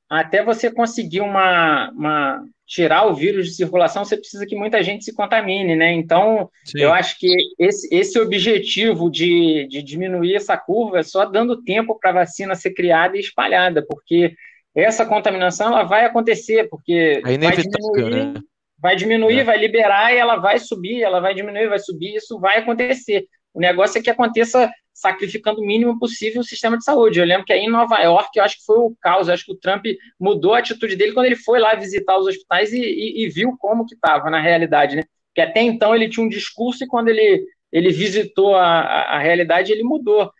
até você conseguir uma, uma, tirar o vírus de circulação, você precisa que muita gente se contamine, né? Então, Sim. eu acho que esse, esse objetivo de, de diminuir essa curva é só dando tempo para a vacina ser criada e espalhada, porque essa contaminação ela vai acontecer, porque é vai diminuir, né? vai, diminuir é. vai liberar e ela vai subir, ela vai diminuir, vai subir, isso vai acontecer. O negócio é que aconteça sacrificando o mínimo possível o sistema de saúde. Eu lembro que aí em Nova York, eu acho que foi o caos, eu acho que o Trump mudou a atitude dele quando ele foi lá visitar os hospitais e, e, e viu como que estava na realidade, né? Porque até então ele tinha um discurso e quando ele, ele visitou a, a, a realidade, ele mudou.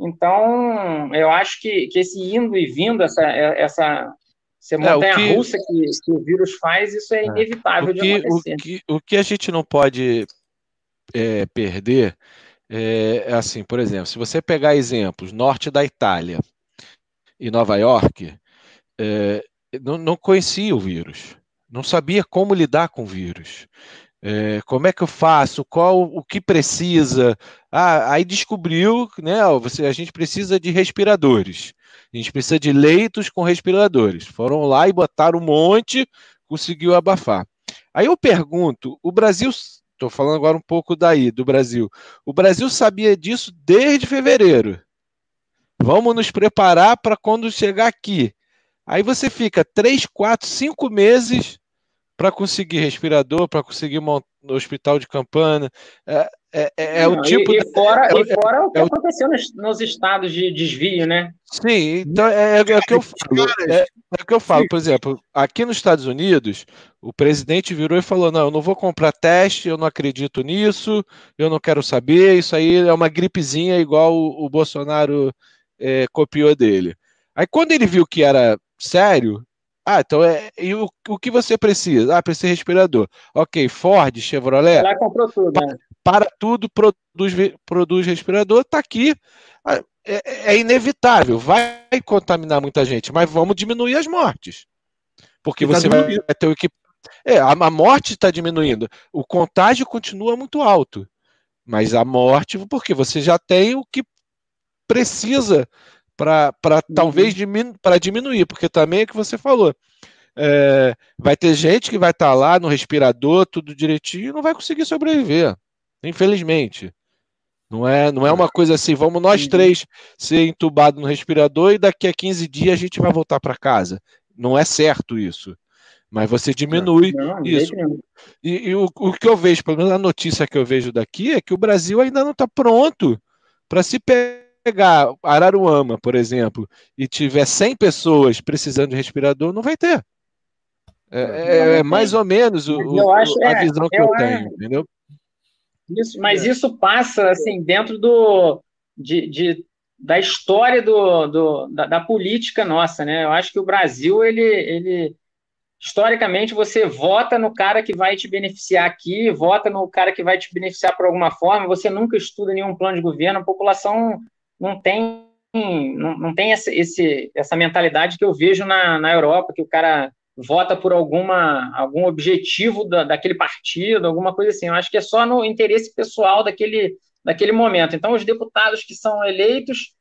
Então, eu acho que, que esse indo e vindo, essa, essa, essa montanha-russa que, que, que, o vírus faz, isso é, é. inevitável o que, de acontecer. O que, o que a gente não pode é, perder é, é, assim, por exemplo, se você pegar exemplos, norte da Itália e Nova York, é, não, não, conhecia o vírus, não sabia como lidar com o vírus. É, como é que eu faço? Qual o que precisa? Ah, aí descobriu, né? Você, a gente precisa de respiradores. A gente precisa de leitos com respiradores. Foram lá e botaram um monte, conseguiu abafar. Aí eu pergunto: o Brasil Estou falando agora um pouco daí, do Brasil. O Brasil sabia disso desde fevereiro. Vamos nos preparar para quando chegar aqui. Aí você fica três, quatro, cinco meses para conseguir respirador, para conseguir um hospital de campana. É, é, é, é o tipo. E, e fora, é, e fora o que é aconteceu nos, nos, estados de desvio, né? Sim, então é, é, o que eu falo. É, é, o que eu falo, por exemplo, aqui nos Estados Unidos, o presidente virou e falou: não, eu não vou comprar teste, eu não acredito nisso, eu não quero saber, isso aí é uma gripezinha igual o, o Bolsonaro é, copiou dele. Aí quando ele viu que era sério, ah, então é. E o, o que você precisa? Ah, precisa de respirador. Ok, Ford, Chevrolet. Ela comprou tudo, para, né? para tudo, produz, produz respirador, está aqui. Ah, é, é, inevitável, vai contaminar muita gente, mas vamos diminuir as mortes. Porque tá você vai ter o equipamento. É, a, a morte está diminuindo. O contágio continua muito alto. Mas a morte, porque você já tem o que precisa para uhum. talvez diminu para diminuir, porque também é o que você falou. É, vai ter gente que vai estar tá lá no respirador, tudo direitinho, e não vai conseguir sobreviver. Infelizmente. Não é, não é uma coisa assim, vamos nós três ser entubados no respirador e daqui a 15 dias a gente vai voltar para casa. Não é certo isso. Mas você diminui não, não, isso. E, e o, o, que eu vejo, pelo menos a notícia que eu vejo daqui, é que o Brasil ainda não está pronto para se pegar pegar Araruama, por exemplo, e tiver 100 pessoas precisando de respirador, não vai ter. É, é, é mais ou menos o, o, acho, a é, visão que eu, eu tenho, entendeu? Isso, mas isso passa assim dentro do de, de da história do, do da, da, política nossa, né? Eu acho que o Brasil ele, ele historicamente você vota no cara que vai te beneficiar aqui, vota no cara que vai te beneficiar por alguma forma. Você nunca estuda nenhum plano de governo. A população não tem não, não tem essa, esse, essa mentalidade que eu vejo na, na Europa, que o cara vota por alguma algum objetivo da, daquele partido, alguma coisa assim. Eu acho que é só no interesse pessoal daquele, daquele momento. Então, os deputados que são eleitos